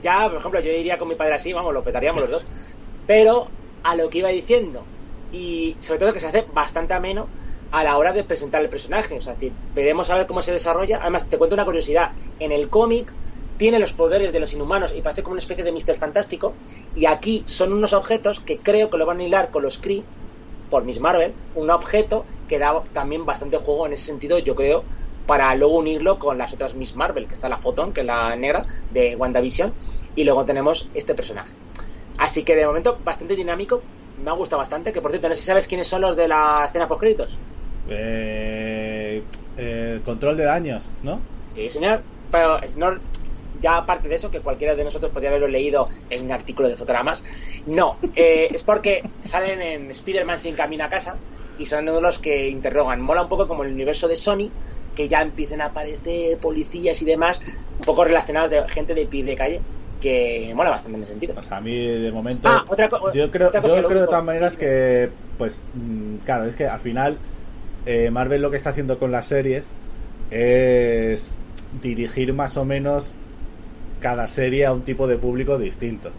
B: Ya, por ejemplo, yo iría con mi padre así, vamos, lo petaríamos los dos. Pero a lo que iba diciendo, y sobre todo que se hace bastante ameno a la hora de presentar el personaje. O sea, veremos a ver cómo se desarrolla. Además, te cuento una curiosidad. En el cómic tiene los poderes de los inhumanos y parece como una especie de Mister Fantástico. Y aquí son unos objetos que creo que lo van a hilar con los Kree, por Miss Marvel, un objeto que da también bastante juego en ese sentido, yo creo, para luego unirlo con las otras Miss Marvel, que está la Photon, que es la negra de WandaVision, y luego tenemos este personaje. Así que de momento bastante dinámico, me ha gustado bastante, que por cierto, no sé si sabes quiénes son los de la escena post créditos.
C: Eh, eh, control de daños, ¿no?
B: Sí, señor, pero es no, ya aparte de eso, que cualquiera de nosotros podría haberlo leído en un artículo de fotogramas, no, eh, es porque salen en Spider-Man sin camino a casa y son uno de los que interrogan. Mola un poco como el universo de Sony, que ya empiecen a aparecer policías y demás, un poco relacionados de gente de pie de calle, que mola bastante en ese sentido.
C: O sea, a mí de momento.
B: Ah, otra
C: yo creo,
B: otra cosa,
C: yo creo de todas maneras
B: Sí,
C: que, pues, mm, claro, es que al final eh, Marvel lo que está haciendo con las series es dirigir más o menos cada serie a un tipo de público distinto.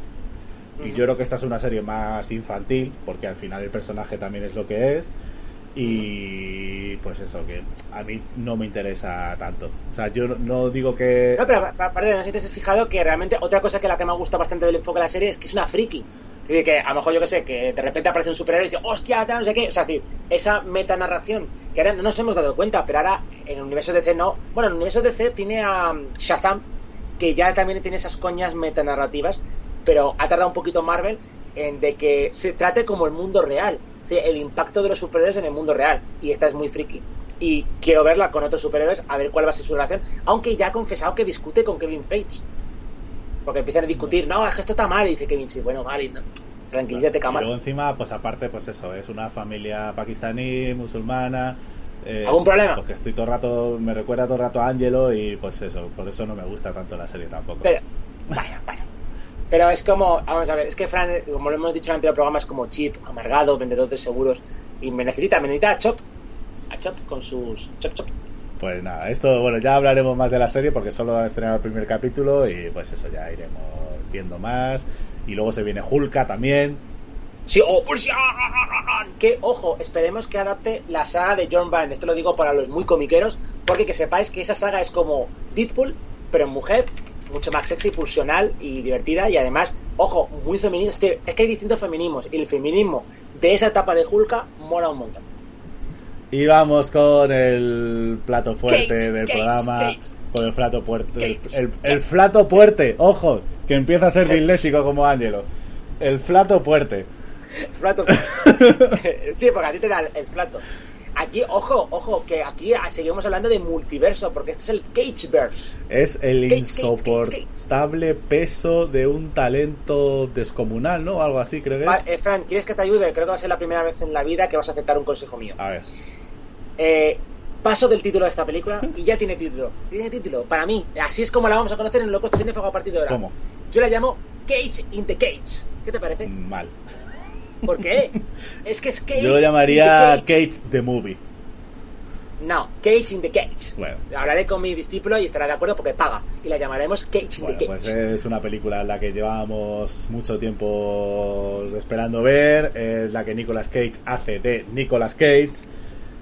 C: Y yo creo que esta es una serie más infantil, porque al final el personaje también es lo que es. Y pues eso, que a mí no me interesa tanto. O sea, yo no- digo que...
B: No, pero aparte, no sé si te has fijado que realmente otra cosa que la que me gusta bastante del enfoque de la serie es que es una friki. Es decir, que a lo mejor yo que sé, que de repente aparece un superhéroe y dice, hostia, no sé qué. O sea, es decir, esa metanarración que ahora no nos hemos dado cuenta, pero ahora en el universo DC no. Bueno, en el universo DC tiene a um, Shazam, que ya también tiene esas coñas metanarrativas, pero ha tardado un poquito Marvel en de que se trate como el mundo real. El impacto de los superhéroes en el mundo real. Y esta es muy friki. Y quiero verla con otros superhéroes a ver cuál va a ser su relación. Aunque ya ha confesado que discute con Kevin Feige. Porque empiezan a discutir, no, es que esto está mal. Y dice Kevin, sí, bueno, vale, no. tranquilízate,
C: Y luego
B: cámara.
C: encima, pues aparte, pues eso, es una familia pakistaní, musulmana. eh,
B: ¿Algún problema?
C: Pues que estoy todo el rato, me recuerda todo el rato a Angelo y pues eso, por eso no me gusta tanto la serie tampoco.
B: Pero, vaya, vaya. Pero es como, vamos a ver, es que Fran, como lo hemos dicho en el anterior programa, es como chip, amargado, vendedor de seguros. Y me necesita, me necesita a Chop. A Chop con sus. Chop, chop.
C: Pues nada, esto, bueno, ya hablaremos más de la serie porque solo han estrenado el primer capítulo y pues eso, ya iremos viendo más. Y luego se viene Hulka también.
B: Sí, oh, pues ya. Que, ojo, esperemos que adapte la saga de John Byrne. Esto lo digo para los muy comiqueros, porque que sepáis que esa saga es como Deadpool, pero en mujer, mucho más sexy, pulsional y divertida. Y además, ojo, muy femenino. Es decir, es que hay distintos feminismos. Y el feminismo de esa etapa de Hulka mola un montón.
C: Y vamos con el plato fuerte del programa. Con el plato fuerte. El, el, el plato fuerte, ojo, que empieza a ser disléxico como Ángelo. El plato fuerte. [LAUGHS]
B: Plato. [LAUGHS] sí, porque a ti te da el, el plato. Aquí, ojo, ojo, que aquí seguimos hablando de multiverso, porque esto es el Cageverse.
C: Es el
B: Cage, Cage,
C: insoportable peso de un talento descomunal, ¿no? Algo así, creo que es.
B: eh, Fran, ¿quieres que te ayude? Creo que va a ser la primera vez en la vida que vas a aceptar un consejo mío.
C: A ver.
B: Eh, paso del título de esta película [LAUGHS] y ya tiene título. Tiene título, para mí. Así es como la vamos a conocer en Loco Cinéfago a partir de ahora.
C: ¿Cómo?
B: Yo la llamo Cage in the Cage. ¿Qué te parece?
C: Mal.
B: ¿Por qué? es que es Cage.
C: Yo lo llamaría
B: the cage.
C: Cage the Movie.
B: No, Cage in the Cage.
C: Bueno.
B: Hablaré con mi discípulo y estará de acuerdo porque paga. Y la llamaremos Cage in
C: Bueno,
B: the
C: pues
B: Cage.
C: es una película en la que llevábamos mucho tiempo esperando ver. Es la que Nicolas Cage hace de Nicolas Cage.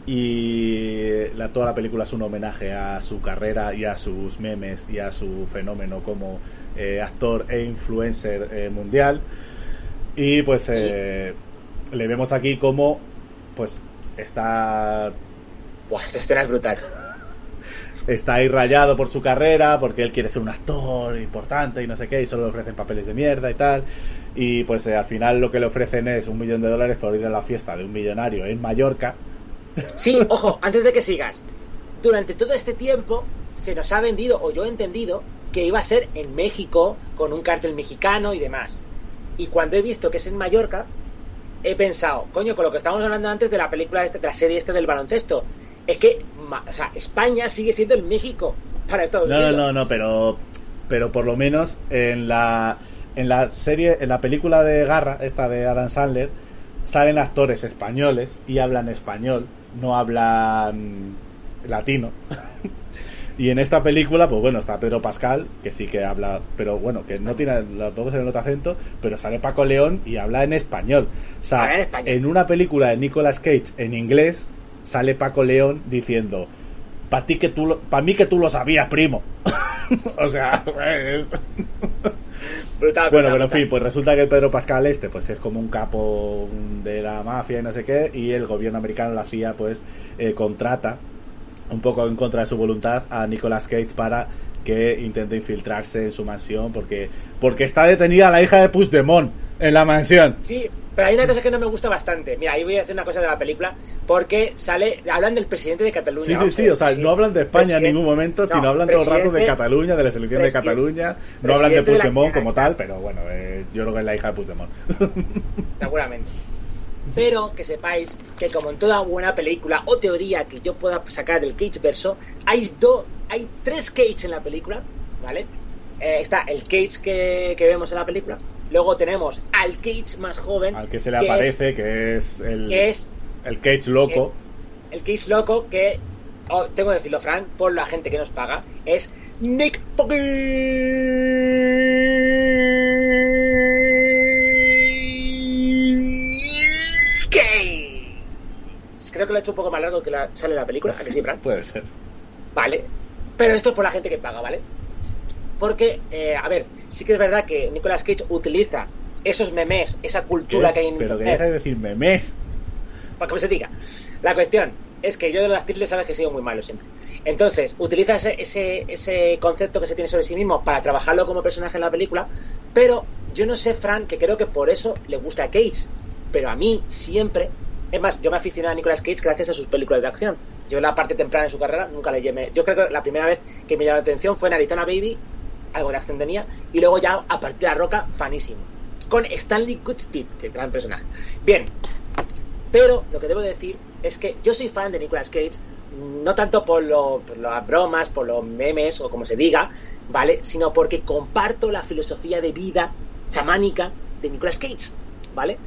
C: Y la, toda la película es un homenaje a su carrera y a sus memes y a su fenómeno como eh, actor e influencer eh, mundial. Y pues eh, le vemos aquí como pues está
B: Buah, esta escena es brutal. [LAUGHS]
C: está ahí rayado por su carrera, porque él quiere ser un actor importante y no sé qué, y solo le ofrecen papeles de mierda y tal. Y pues eh, al final lo que le ofrecen es un millón de dólares por ir a la fiesta de un millonario en Mallorca.
B: Sí, [LAUGHS] ojo, antes de que sigas. Durante todo este tiempo se nos ha vendido, o yo he entendido, que iba a ser en México, con un cártel mexicano y demás. Y cuando he visto que es en Mallorca, he pensado, coño, con lo que estábamos hablando antes de la película, este, de la serie este del baloncesto, es que o sea, España sigue siendo el México para Estados
C: No, no,
B: Unidos.
C: no, no, pero, pero por lo menos en la, en la serie, en la película de Garra, esta de Adam Sandler, salen actores españoles y hablan español, no hablan latino. [LAUGHS] Y en esta película, pues bueno, está Pedro Pascal, que sí que habla, pero bueno, que no tiene, tampoco se le nota acento, pero sale Paco León y habla en español. O sea,
B: en español.
C: en una película de Nicolas Cage en inglés, sale Paco León diciendo, para ti que tú, para mí que tú lo sabías, primo. [LAUGHS] o sea, es-
B: Brutal, brutal,
C: bueno, pero en fin, pues resulta que el Pedro Pascal este, pues es como un capo de la mafia y no sé qué, y el gobierno americano, la CIA, pues eh, contrata un poco en contra de su voluntad a Nicolas Cage para que intente infiltrarse en su mansión porque porque está detenida la hija de Puigdemont en la mansión.
B: Sí, pero hay una cosa que no me gusta bastante. Mira, ahí voy a decir una cosa de la película, porque sale, hablan del presidente de Cataluña.
C: Sí, sí, sí, o sea, no hablan de España en ningún momento,
B: no,
C: sino hablan todo el rato de Cataluña, de la selección de Cataluña, no hablan de
B: presidente de la
C: Puigdemont como tal, pero bueno, eh, yo creo que es la hija de Puigdemont.
B: seguramente. Pero que sepáis que como en toda buena película o teoría que yo pueda sacar del Cage verso, hay dos, hay tres Cage en la película, ¿vale? Eh, está el Cage que, que vemos en la película, luego tenemos al Cage más joven,
C: Al que se le
B: que es-
C: aparece, que es el,
B: que es
C: el Cage loco.
B: el Cage loco que, oh, tengo que decirlo, Fran, por la gente que nos paga, es Nick fucking Creo que lo he hecho un poco más largo que la, sale la película, ¿a que sí, Fran?
C: Puede ser.
B: Vale. Pero esto es por la gente que paga, ¿vale? Porque, eh, a ver, sí que es verdad que Nicolas Cage utiliza esos memes, esa
C: ¿Qué
B: cultura
C: es?
B: que hay en
C: Pero que deja de decir memes.
B: para que se diga. La cuestión es que yo de las titles sabes que he sido muy malo siempre. Entonces, utiliza ese, ese, ese concepto que se tiene sobre sí mismo para trabajarlo como personaje en la película, pero yo no sé, Fran, que creo que por eso le gusta a Cage. Pero a mí siempre, es más, yo me aficioné a Nicolas Cage gracias a sus películas de acción. Yo en la parte temprana de su carrera nunca le llamé. Yo creo que la primera vez que me llamó la atención fue en Arizona Baby, algo de acción tenía, y luego ya a partir de la roca, fanísimo. Con Stanley Goodspeed, que gran personaje. Bien, pero lo que debo decir es que yo soy fan de Nicolas Cage, no tanto por, las bromas, por los memes o como se diga, ¿vale? Sino porque comparto la filosofía de vida chamánica de Nicolas Cage, ¿vale?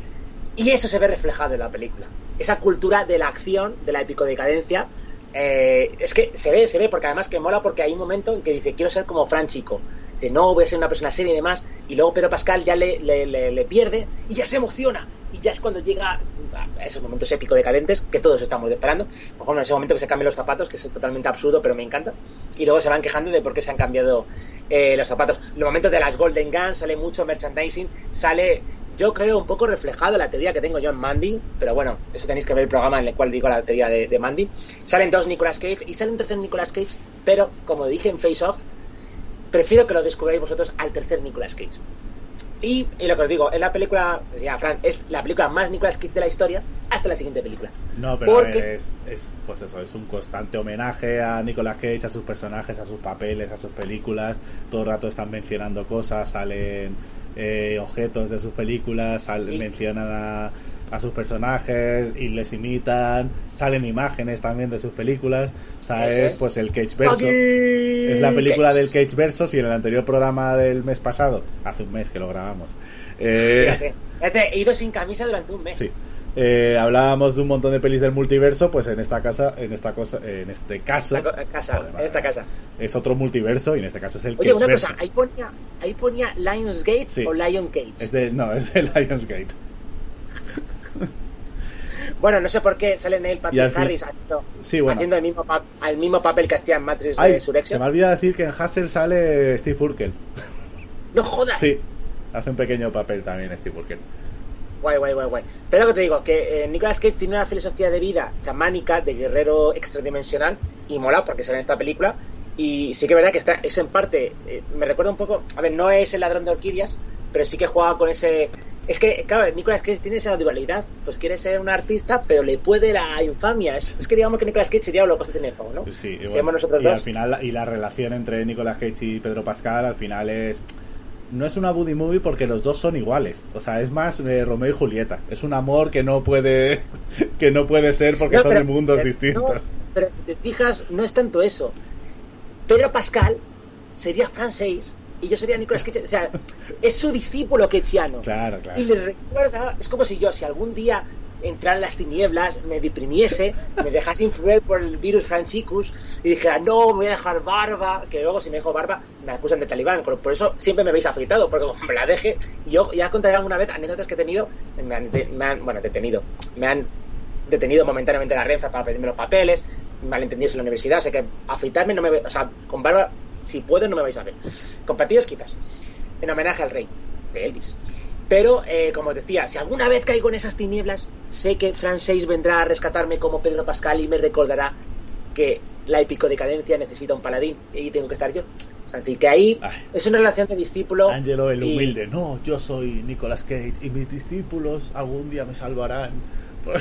B: Y eso se ve reflejado en la película. Esa cultura de la acción, de la épico-decadencia, eh, es que se ve, se ve, porque además que mola porque hay un momento en que dice, quiero ser como Fran Chico. Dice, no, voy a ser una persona seria y demás. Y luego Pedro Pascal ya le, le, le- le pierde y ya se emociona. Y ya es cuando llega a esos momentos épico decadentes que todos estamos esperando. Por ejemplo, en ese momento que se cambian los zapatos, que es totalmente absurdo, pero me encanta. Y luego se van quejando de por qué se han cambiado eh, los zapatos. Los momentos de las Golden Guns, sale mucho merchandising, sale yo creo un poco reflejado la teoría que tengo yo en Mandy, pero bueno, eso tenéis que ver el programa en el cual digo la teoría de, de Mandy. Salen dos Nicolas Cage y sale un tercer Nicolas Cage, pero como dije en Face Off, prefiero que lo descubráis vosotros al tercer Nicolas Cage. Y, y lo que os digo, es la película, ya Fran, es la película más Nicolas Cage de la historia hasta la siguiente película.
C: No, pero
B: Porque-
C: es, es, pues eso, es un constante homenaje a Nicolas Cage, a sus personajes, a sus papeles, a sus películas. Todo el rato están mencionando cosas, salen eh, objetos de sus películas, sal-
B: Sí.
C: mencionan a, a sus personajes y les imitan, salen imágenes también de sus películas. O sea, es
B: es.
C: pues el Cage Verso. Es la película
B: Cage.
C: del Cage Versos y en el anterior programa del mes pasado, hace un mes que lo grabamos, eh,
B: Fíjate, fíjate, he ido sin camisa durante un mes.
C: Sí. Eh, hablábamos de un montón de pelis del multiverso, pues en esta casa, en esta cosa, en este caso,
B: Esta co- casa,
C: Joder,
B: esta casa.
C: es otro multiverso y en este caso es el
B: Oye, una cosa, ahí ponía, ahí ponía Lionsgate
C: Sí.
B: o Lion Cage.
C: Es de, no, es de [LAUGHS] Lionsgate.
B: Bueno, no sé por qué sale Neil Patrick
C: fin-
B: Harris haciendo,
C: Sí, bueno.
B: haciendo el, mismo pa- el mismo papel que hacía en Matrix
C: Ay,
B: de
C: se
B: Surexio.
C: me olvida decir que en Hassel sale Steve Urkel.
B: No jodas.
C: Sí, hace un pequeño papel también Steve Urkel.
B: Guay, guay, guay, guay. Pero lo que te digo, que eh, Nicolas Cage tiene una filosofía de vida chamánica, de guerrero extradimensional, y mola porque sale en esta película. Y sí que es verdad que está, es en parte, eh, me recuerda un poco, a ver, no es el ladrón de orquídeas, pero sí que juega con ese... Es que, claro, Nicolas Cage tiene esa dualidad, pues quiere ser un artista, pero le puede la infamia. Es, es que digamos que Nicolas Cage sería lo que cinéfago, ¿no?
C: Sí,
B: nosotros
C: y al
B: dos.
C: final, y la relación entre Nicolas Cage y Pedro Pascal al final es. No es una buddy movie porque los dos son iguales. O sea, es más eh, Romeo y Julieta. Es un amor que no puede [LAUGHS] que no puede ser porque
B: No,
C: son de mundos
B: eh,
C: distintos.
B: no, pero si te fijas, no es tanto eso. Pedro Pascal sería francés y yo sería Nicolas Cage. O sea, es su discípulo quechiano. [LAUGHS]
C: Claro, claro.
B: Y le recuerda, es como si yo, si algún día entrara en las tinieblas, me deprimiese, me dejase influir por el virus Franchicus y dijera, no, me voy a dejar barba, que luego si me dejo barba me acusan de talibán. Por eso siempre me veis afeitado, porque como me la deje, yo ya contaré alguna vez anécdotas que he tenido, me han, bueno, detenido, me han detenido momentáneamente la Renfe para pedirme los papeles, malentendidos en la universidad, sé que afeitarme no me o sea, con barba, si puedo, no me vais a ver. Con patillas quitas. En homenaje al rey, de Elvis. Pero, eh, como os decía, si alguna vez caigo en esas tinieblas, sé que Francis vendrá a rescatarme como Pedro Pascal y me recordará que la épico decadencia necesita un paladín y tengo que estar yo. O sea, así que ahí
C: Ay.
B: es una relación de discípulo.
C: Angelo el
B: y-
C: humilde. No, yo soy Nicolas Cage y mis discípulos algún día me salvarán. [LAUGHS]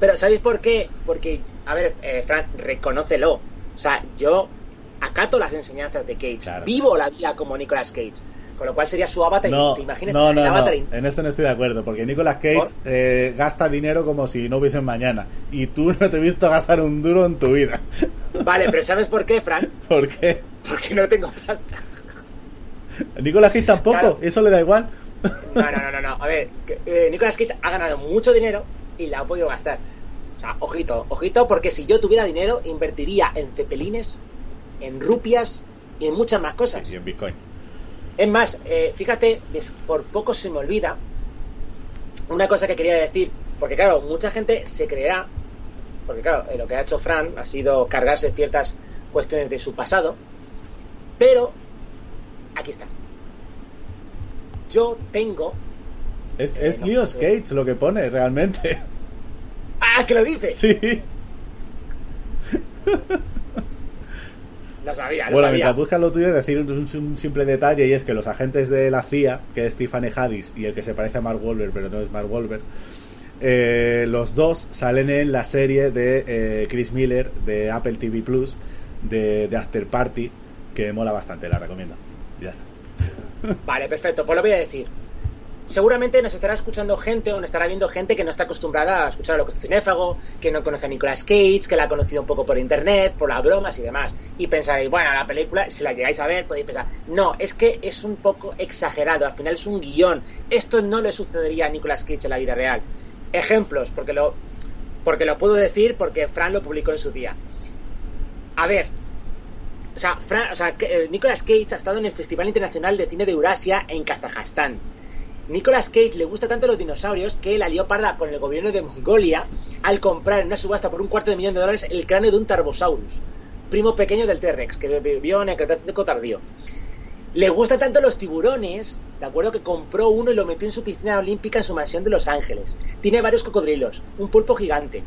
B: Pero ¿sabéis por qué? Porque, a ver, eh, Fran, reconócelo. O sea, yo acato las enseñanzas de Cage.
C: Claro.
B: Vivo la vida como Nicolas Cage. Con lo cual sería su avatar.
C: No,
B: ¿Te imaginas
C: no, no, no,
B: avatar?
C: en eso no estoy de acuerdo, porque Nicolas Cage eh, gasta dinero como si no hubiese un mañana, y tú [LAUGHS] no te he visto gastar un duro en tu vida. [LAUGHS]
B: Vale, pero ¿sabes por qué, Fran? [LAUGHS]
C: ¿Por qué?
B: Porque no tengo pasta.
C: Nicolas Cage tampoco,
B: Claro.
C: eso le da igual.
B: No, no, no, no. A ver, eh, Nicolas Cage ha ganado mucho dinero y la ha podido gastar. O sea, ojito, ojito, porque si yo tuviera dinero, invertiría en cepelines, en rupias y en muchas más cosas.
C: Y en Bitcoin.
B: Es más, eh, fíjate, por poco se me olvida una cosa que quería decir, porque claro, mucha gente se creerá, porque claro, eh, lo que ha hecho Fran ha sido cargarse ciertas cuestiones de su pasado, pero aquí está. Yo tengo...
C: Es,
B: Eh,
C: es
B: no.
C: Cage lo que pone, realmente.
B: ¡Ah, que lo dice!
C: Sí. [LAUGHS]
B: Lo sabía, lo
C: Bueno,
B: sabía.
C: mientras buscas lo tuyo, decir un, un simple detalle y es que los agentes de la CIA, que es Tiffany Haddish y el que se parece a Mark Wahlberg, pero no es Mark Wahlberg, eh, los dos salen en la serie de eh, Chris Miller de Apple TV Plus de, de After Party, que mola bastante, la recomiendo. Y ya está.
B: Vale, perfecto, pues lo voy a decir. Seguramente nos estará escuchando gente o nos estará viendo gente que no está acostumbrada a escuchar a lo que es cinéfago, que no conoce a Nicolas Cage, que la ha conocido un poco por internet, por las bromas y demás. Y pensaréis, bueno, la película, si la llegáis a ver, podéis pensar, no, es que es un poco exagerado, al final es un guion. Esto no le sucedería a Nicolas Cage en la vida real. Ejemplos, porque lo, porque lo puedo decir porque Fran lo publicó en su día. A ver, o sea, o sea, eh, Nicolas Cage ha estado en el Festival Internacional de Cine de Eurasia en Kazajstán. Nicolas Cage le gusta tanto los dinosaurios que la lió parda con el gobierno de Mongolia al comprar en una subasta por un cuarto de millón de dólares el cráneo de un Tarbosaurus, primo pequeño del T-Rex, que vivió en el Cretácico tardío. Le gusta tanto los tiburones, ¿de acuerdo? Que compró uno y lo metió en su piscina olímpica en su mansión de Los Ángeles. Tiene varios cocodrilos, un pulpo gigante.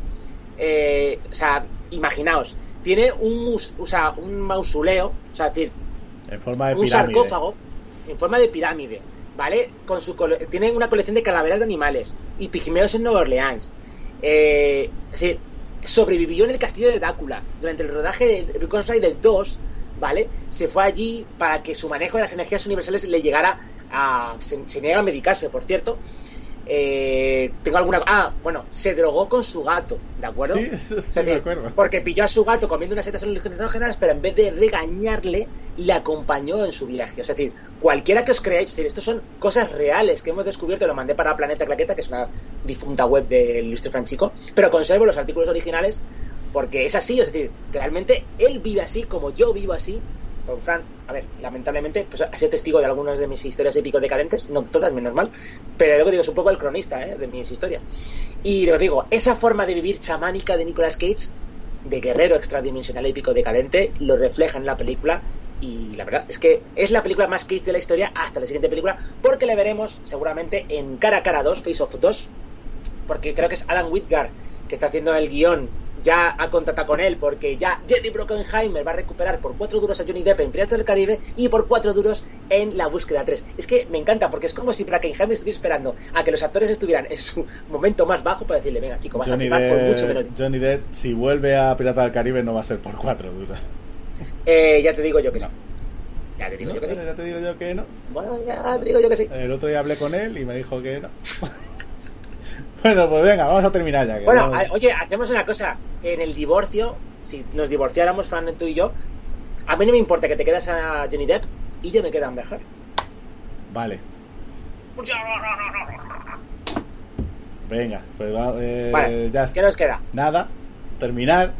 B: Eh, o sea, imaginaos, tiene un, mus- o sea, un mausoleo, o sea, es decir,
C: En forma de
B: un
C: pirámide.
B: sarcófago en forma de pirámide, ¿vale? Con su tienen una colección de calaveras de animales y pigmeos en Nueva Orleans. Eh, es decir, sobrevivió en el castillo de Drácula durante el rodaje de Ghost Rider 2, ¿vale? Se fue allí para que su manejo de las energías universales le llegara a... Se niega a medicarse, por cierto. Eh, tengo alguna... Ah, bueno, se drogó con su gato, ¿de acuerdo?
C: Sí, eso sí
B: decir,
C: me acuerdo.
B: Porque pilló a su gato comiendo unas setas alucinógenas, pero en vez de regañarle, le acompañó en su viaje. Es decir, cualquiera que os creáis, es decir, estos son cosas reales que hemos descubierto, lo mandé para Planeta Claqueta, que es una difunta web del ilustre Franchico, pero conservo los artículos originales porque es así, es decir, realmente él vive así como yo vivo así. Don Fran, a ver, lamentablemente, pues ha sido testigo de algunas de mis historias épicos decadentes, no todas, menos mal, pero luego digo, es un poco el cronista ¿eh? de mis historias. Y lo digo, esa forma de vivir chamánica de Nicolas Cage, de guerrero extradimensional épico decadente, lo refleja en la película. Y la verdad es que es la película más Cage de la historia hasta la siguiente película, porque le veremos seguramente en Cara a Cara 2, Face Off 2, porque creo que es Alan Whitgar que está haciendo el guion. Ya ha contactado con él porque ya Jerry Brockenheimer va a recuperar por cuatro duros a Johnny Depp en Piratas del Caribe y por cuatro duros en La Búsqueda 3. Es que me encanta porque es como si Brockenheimer estuviera esperando a que los actores estuvieran en su momento más bajo para decirle, venga chico, vas
C: Johnny
B: a firmar por mucho menos.
C: Johnny Depp, si vuelve a Pirata del Caribe, no va a ser por cuatro duros.
B: Eh, ya te digo yo que sí.
C: No.
B: Ya te digo
C: ¿No?
B: yo que sí.
C: Ya te digo yo que no.
B: Bueno, ya te digo yo que sí.
C: El otro día hablé con él y me dijo que no. [LAUGHS] [LAUGHS] bueno, pues venga, vamos a terminar ya. que
B: Bueno,
C: vamos-
B: oye, hacemos una cosa. En el divorcio, si nos divorciáramos, Fran, tú y yo, a mí no me importa que te quedas a Johnny Depp y yo me quedo a Amber Heard.
C: Vale, venga, pues va, eh,
B: Vale,
C: ya
B: ¿qué nos queda?
C: Nada, terminar.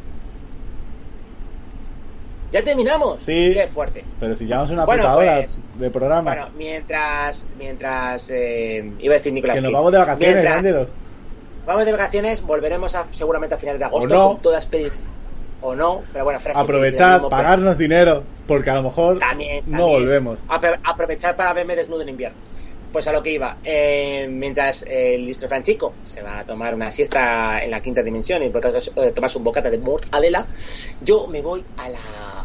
B: ¿Ya terminamos?
C: Sí.
B: Qué fuerte.
C: Pero si llevamos una
B: Bueno,
C: puta hora
B: pues,
C: de programa.
B: Bueno, mientras. Mientras. eh, iba a decir Nicolás
C: que nos vamos de vacaciones,
B: Mientras. Vamos de vacaciones, volveremos a, seguramente a finales de agosto.
C: no.
B: Con todas O no, pero bueno, pero-
C: pagarnos dinero, porque a lo mejor
B: También,
C: no volvemos.
B: Apro- aprovechar para verme desnudo en invierno. Pues a lo que iba. Eh, mientras el listo Franchico se va a tomar una siesta en la quinta dimensión y vosotros, eh, tomarse un bocata de mortadela, yo me voy a la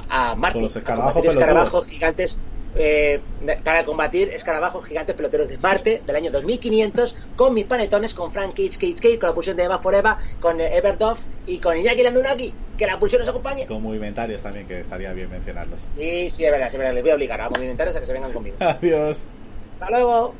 B: a Marte
C: Con los escarabajos
B: gigantes eh, para combatir escarabajos gigantes peloteros de Marte del año 2500 con mis panetones con Frank Cage Cage Cage con la pulsión de Eva Forever con eh, Everdove y con Iñaki Lanunaki que la pulsión nos acompañe
C: Con movimentarios también, que estaría bien mencionarlos.
B: sí, sí, es verdad, es verdad les voy a obligar a movimentarios a que se vengan conmigo [LAUGHS]
C: Adiós.
B: hasta luego